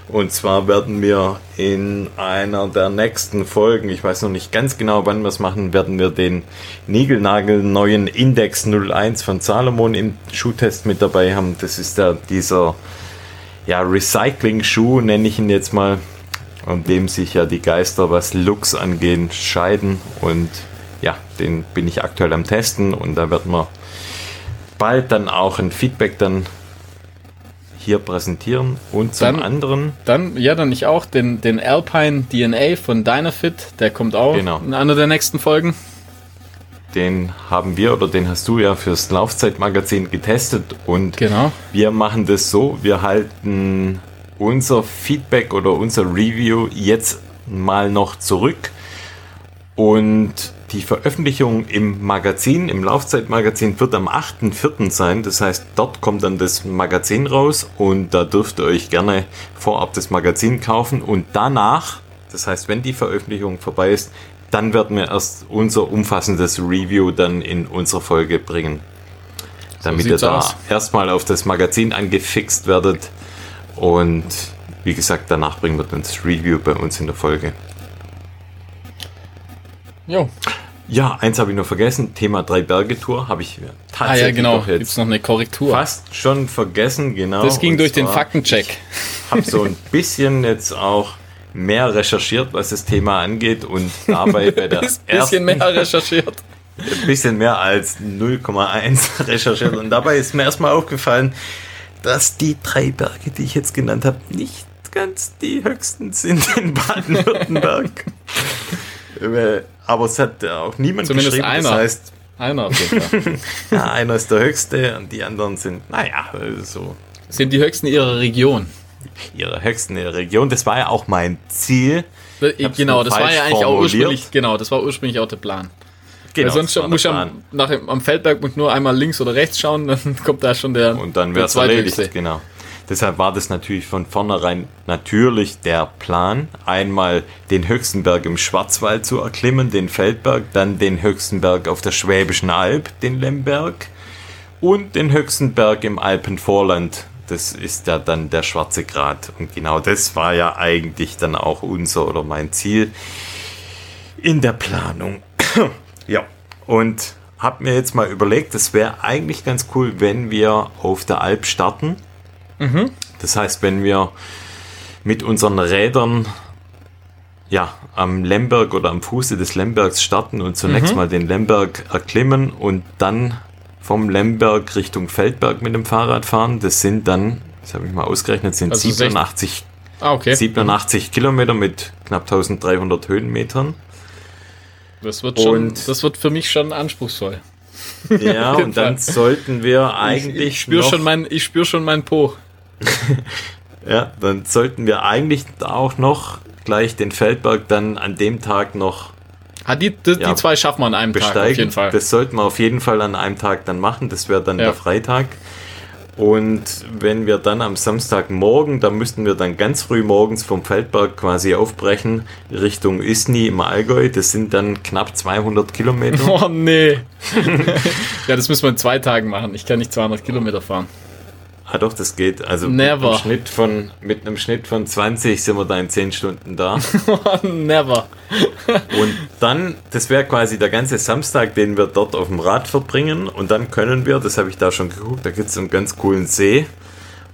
Und zwar werden wir in einer der nächsten Folgen, ich weiß noch nicht ganz genau, wann wir es machen, werden wir den Nigelnagel-neuen Index 01 von Salomon im Schuhtest mit dabei haben. Das ist ja dieser ja, Recycling-Schuh, nenne ich ihn jetzt mal, an dem sich ja die Geister, was Looks angehen, scheiden. Und ja, den bin ich aktuell am Testen und da wird man bald dann auch ein Feedback dann hier präsentieren. Und zum Dann- anderen, Dann, ja, dann ich auch, den, den Alpine DNA von Dynafit, der kommt auch Genau. in einer der nächsten Folgen. Den haben wir oder den hast du ja fürs Laufzeitmagazin getestet und Genau. Wir machen das so, wir halten unser Feedback oder unser Review jetzt mal noch zurück und die Veröffentlichung im Magazin, im Laufzeitmagazin, wird am 8.4. sein. Das heißt, dort kommt dann das Magazin raus und da dürft ihr euch gerne vorab das Magazin kaufen. Und danach, das heißt, wenn die Veröffentlichung vorbei ist, dann werden wir erst unser umfassendes Review dann in unsere Folge bringen. Damit ihr sieht's da aus. erstmal auf das Magazin angefixt werdet. Und wie gesagt, danach bringen wir dann das Review bei uns in der Folge. Jo. Ja, eins habe ich noch vergessen. Thema Drei-Berge-Tour habe ich Ah tatsächlich ja, genau. jetzt noch eine Korrektur. fast schon vergessen. Genau. Das ging durch den Faktencheck. Ich habe so ein bisschen jetzt auch mehr recherchiert, was das Thema angeht und dabei bei der Ist ein bisschen ersten, mehr recherchiert. ein bisschen mehr als 0,1 recherchiert und dabei ist mir erstmal aufgefallen, dass die drei Berge, die ich jetzt genannt habe, nicht ganz die höchsten sind in Baden-Württemberg. Aber es hat auch niemand Zumindest geschrieben. einer. Das heißt, Einer auf jeden Fall. ja, einer ist der höchste und die anderen sind, naja, so Sind die höchsten ihrer Region. Ihre höchsten in der Region. Das war ja auch mein Ziel. hab's Genau, das war ja eigentlich auch formuliert. ursprünglich, genau, das war ursprünglich auch der Plan. Genau, Weil sonst muss ich am, nach, am Feldberg muss nur einmal links oder rechts schauen, dann kommt da schon der, Und dann wäre es erledigt, genau. Deshalb war das natürlich von vornherein natürlich der Plan, einmal den höchsten Berg im Schwarzwald zu erklimmen, den Feldberg, dann den höchsten Berg auf der Schwäbischen Alb, den Lemberg, und den höchsten Berg im Alpenvorland. Das ist ja dann der Schwarze Grat. Und genau das war ja eigentlich dann auch unser oder mein Ziel in der Planung. ja, und habe mir jetzt mal überlegt, es wäre eigentlich ganz cool, wenn wir auf der Alp starten. Das heißt, wenn wir mit unseren Rädern ja, am Lemberg oder am Fuße des Lembergs starten und zunächst mal den Lemberg erklimmen und dann vom Lemberg Richtung Feldberg mit dem Fahrrad fahren. Das sind dann, das habe ich mal ausgerechnet, sind Also 87, Ah, okay. 87 Kilometer mit knapp 1300 Höhenmetern. Das wird schon, Und- das wird für mich schon anspruchsvoll. Ja, und dann sollten wir eigentlich ich, spüre schon mein, ich spür schon meinen Po. Ja, dann sollten wir eigentlich auch noch gleich den Feldberg dann an dem Tag noch Ah, die, die, Ja. die zwei schaffen wir an einem Tag auf jeden Fall. Das sollten wir auf jeden Fall an einem Tag dann machen. Das wäre dann Ja. der Freitag. Und wenn wir dann am Samstagmorgen, da müssten wir dann ganz früh morgens vom Feldberg quasi aufbrechen Richtung Isny im Allgäu. Das sind dann knapp 200 Kilometer. Oh nee. ja, das müssen wir in zwei Tagen machen. Ich kann nicht 200 Kilometer fahren. Ah doch, das geht. Also Never. Mit, einem Schnitt von, mit einem Schnitt von 20 sind wir da in 10 Stunden da. Never. Und dann, das wäre quasi der ganze Samstag, den wir dort auf dem Rad verbringen. Und dann können wir, das habe ich da schon geguckt, da gibt es einen ganz coolen See.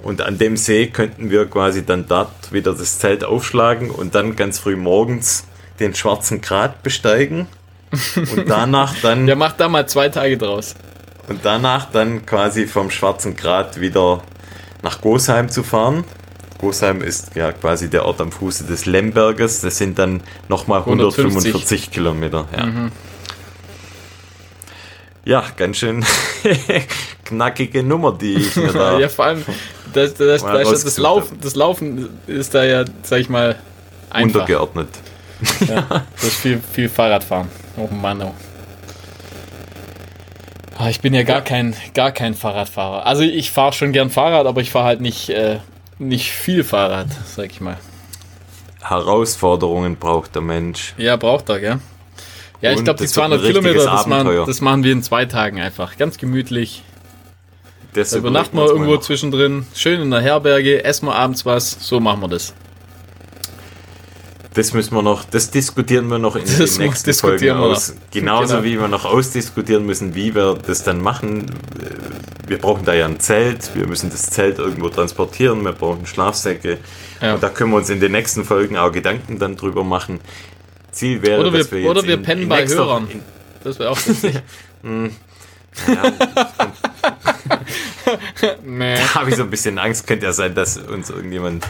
Und an dem See könnten wir quasi dann dort wieder das Zelt aufschlagen und dann ganz früh morgens den schwarzen Grat besteigen. Und danach dann, Der macht da mal zwei Tage draus. Und danach dann quasi vom schwarzen Grat wieder nach Gosheim zu fahren. Gosheim ist ja quasi der Ort am Fuße des Lemberges. Das sind dann nochmal 150. 145 Kilometer. Ja. ja, ganz schön knackige Nummer, die ich mir da. Ja, vor allem, das, das, das, das, Laufen, das Laufen ist da ja, sag ich mal, einfach. untergeordnet. Ja, das ist viel, viel Fahrradfahren. Oh Mann, oh. Ah, Ich bin ja gar kein, gar kein Fahrradfahrer. Also ich fahre schon gern Fahrrad, aber ich fahre halt nicht, äh, nicht viel Fahrrad, sag ich mal. Herausforderungen braucht der Mensch. Ja, braucht er, gell? Ja, ich Und glaube, die das wird ein 200 Kilometer, das machen, das machen wir in zwei Tagen einfach. Ganz gemütlich. Das Da übernachten wir irgendwo mal zwischendrin. Schön in der Herberge, essen wir abends was. So machen wir das. Das müssen wir noch, das diskutieren wir noch in Das den muss- nächsten Folgen wir aus. Genauso Genau. wie wir noch ausdiskutieren müssen, wie wir das dann machen. Wir brauchen da ja ein Zelt, wir müssen das Zelt irgendwo transportieren, wir brauchen Schlafsäcke. Ja. Und da können wir uns in den nächsten Folgen auch Gedanken dann drüber machen. Ziel wäre, Oder wir- dass wir jetzt oder wir in, pennen in bei nächster- Hörern. In, Das wäre auch lustig. ja, nee. da habe ich so ein bisschen Angst, könnte ja sein, dass uns irgendjemand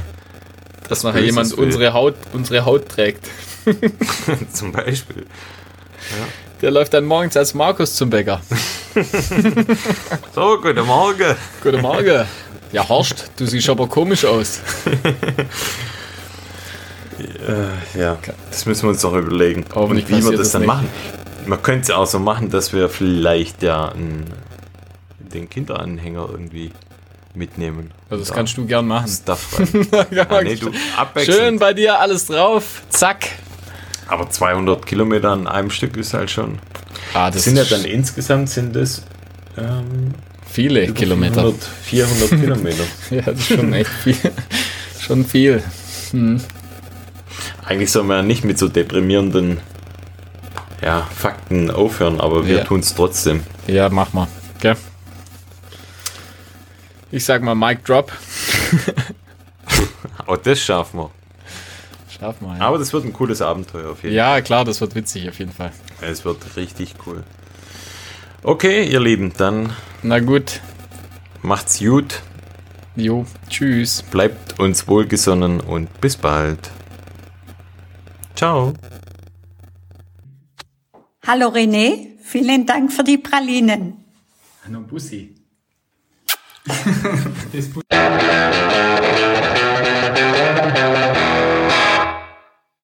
Dass nachher Böses jemand unsere Haut, unsere Haut trägt. zum Beispiel. Der läuft dann morgens als Markus zum Bäcker. So, guten Morgen. Guten Morgen. Ja, Horst, du siehst aber komisch aus. Ja, das müssen wir uns noch überlegen. Hoffentlich wie wir das das dann nicht. machen. Man könnte es auch so machen, dass wir vielleicht ja einen, den Kinderanhänger irgendwie mitnehmen. Also das kannst du gern machen. Stuff rein. ah, nee, du. Schön bei dir alles drauf. Zack. Aber 200 Kilometer an einem Stück ist halt schon. Ah, Das sind ja dann insgesamt sind es ähm, viele Kilometer. 400, 400 Kilometer. Ja, das ist schon echt viel. schon viel. Eigentlich soll man ja nicht mit so deprimierenden ja, Fakten aufhören, aber wir Ja. tun es trotzdem. Ja, mach mal. Gell? Ich sag mal Mic Drop. Aber das schaffen wir. Schaff mal. Ja. Aber das wird ein cooles Abenteuer auf jeden ja, klar, das wird witzig auf jeden Fall. Fall. Es wird richtig cool. Okay, ihr Lieben, dann Na gut. macht's gut, Jo, tschüss. bleibt uns wohlgesonnen und bis bald. Ciao. Hallo René, vielen Dank für die Pralinen. Hallo Bussi. Esse...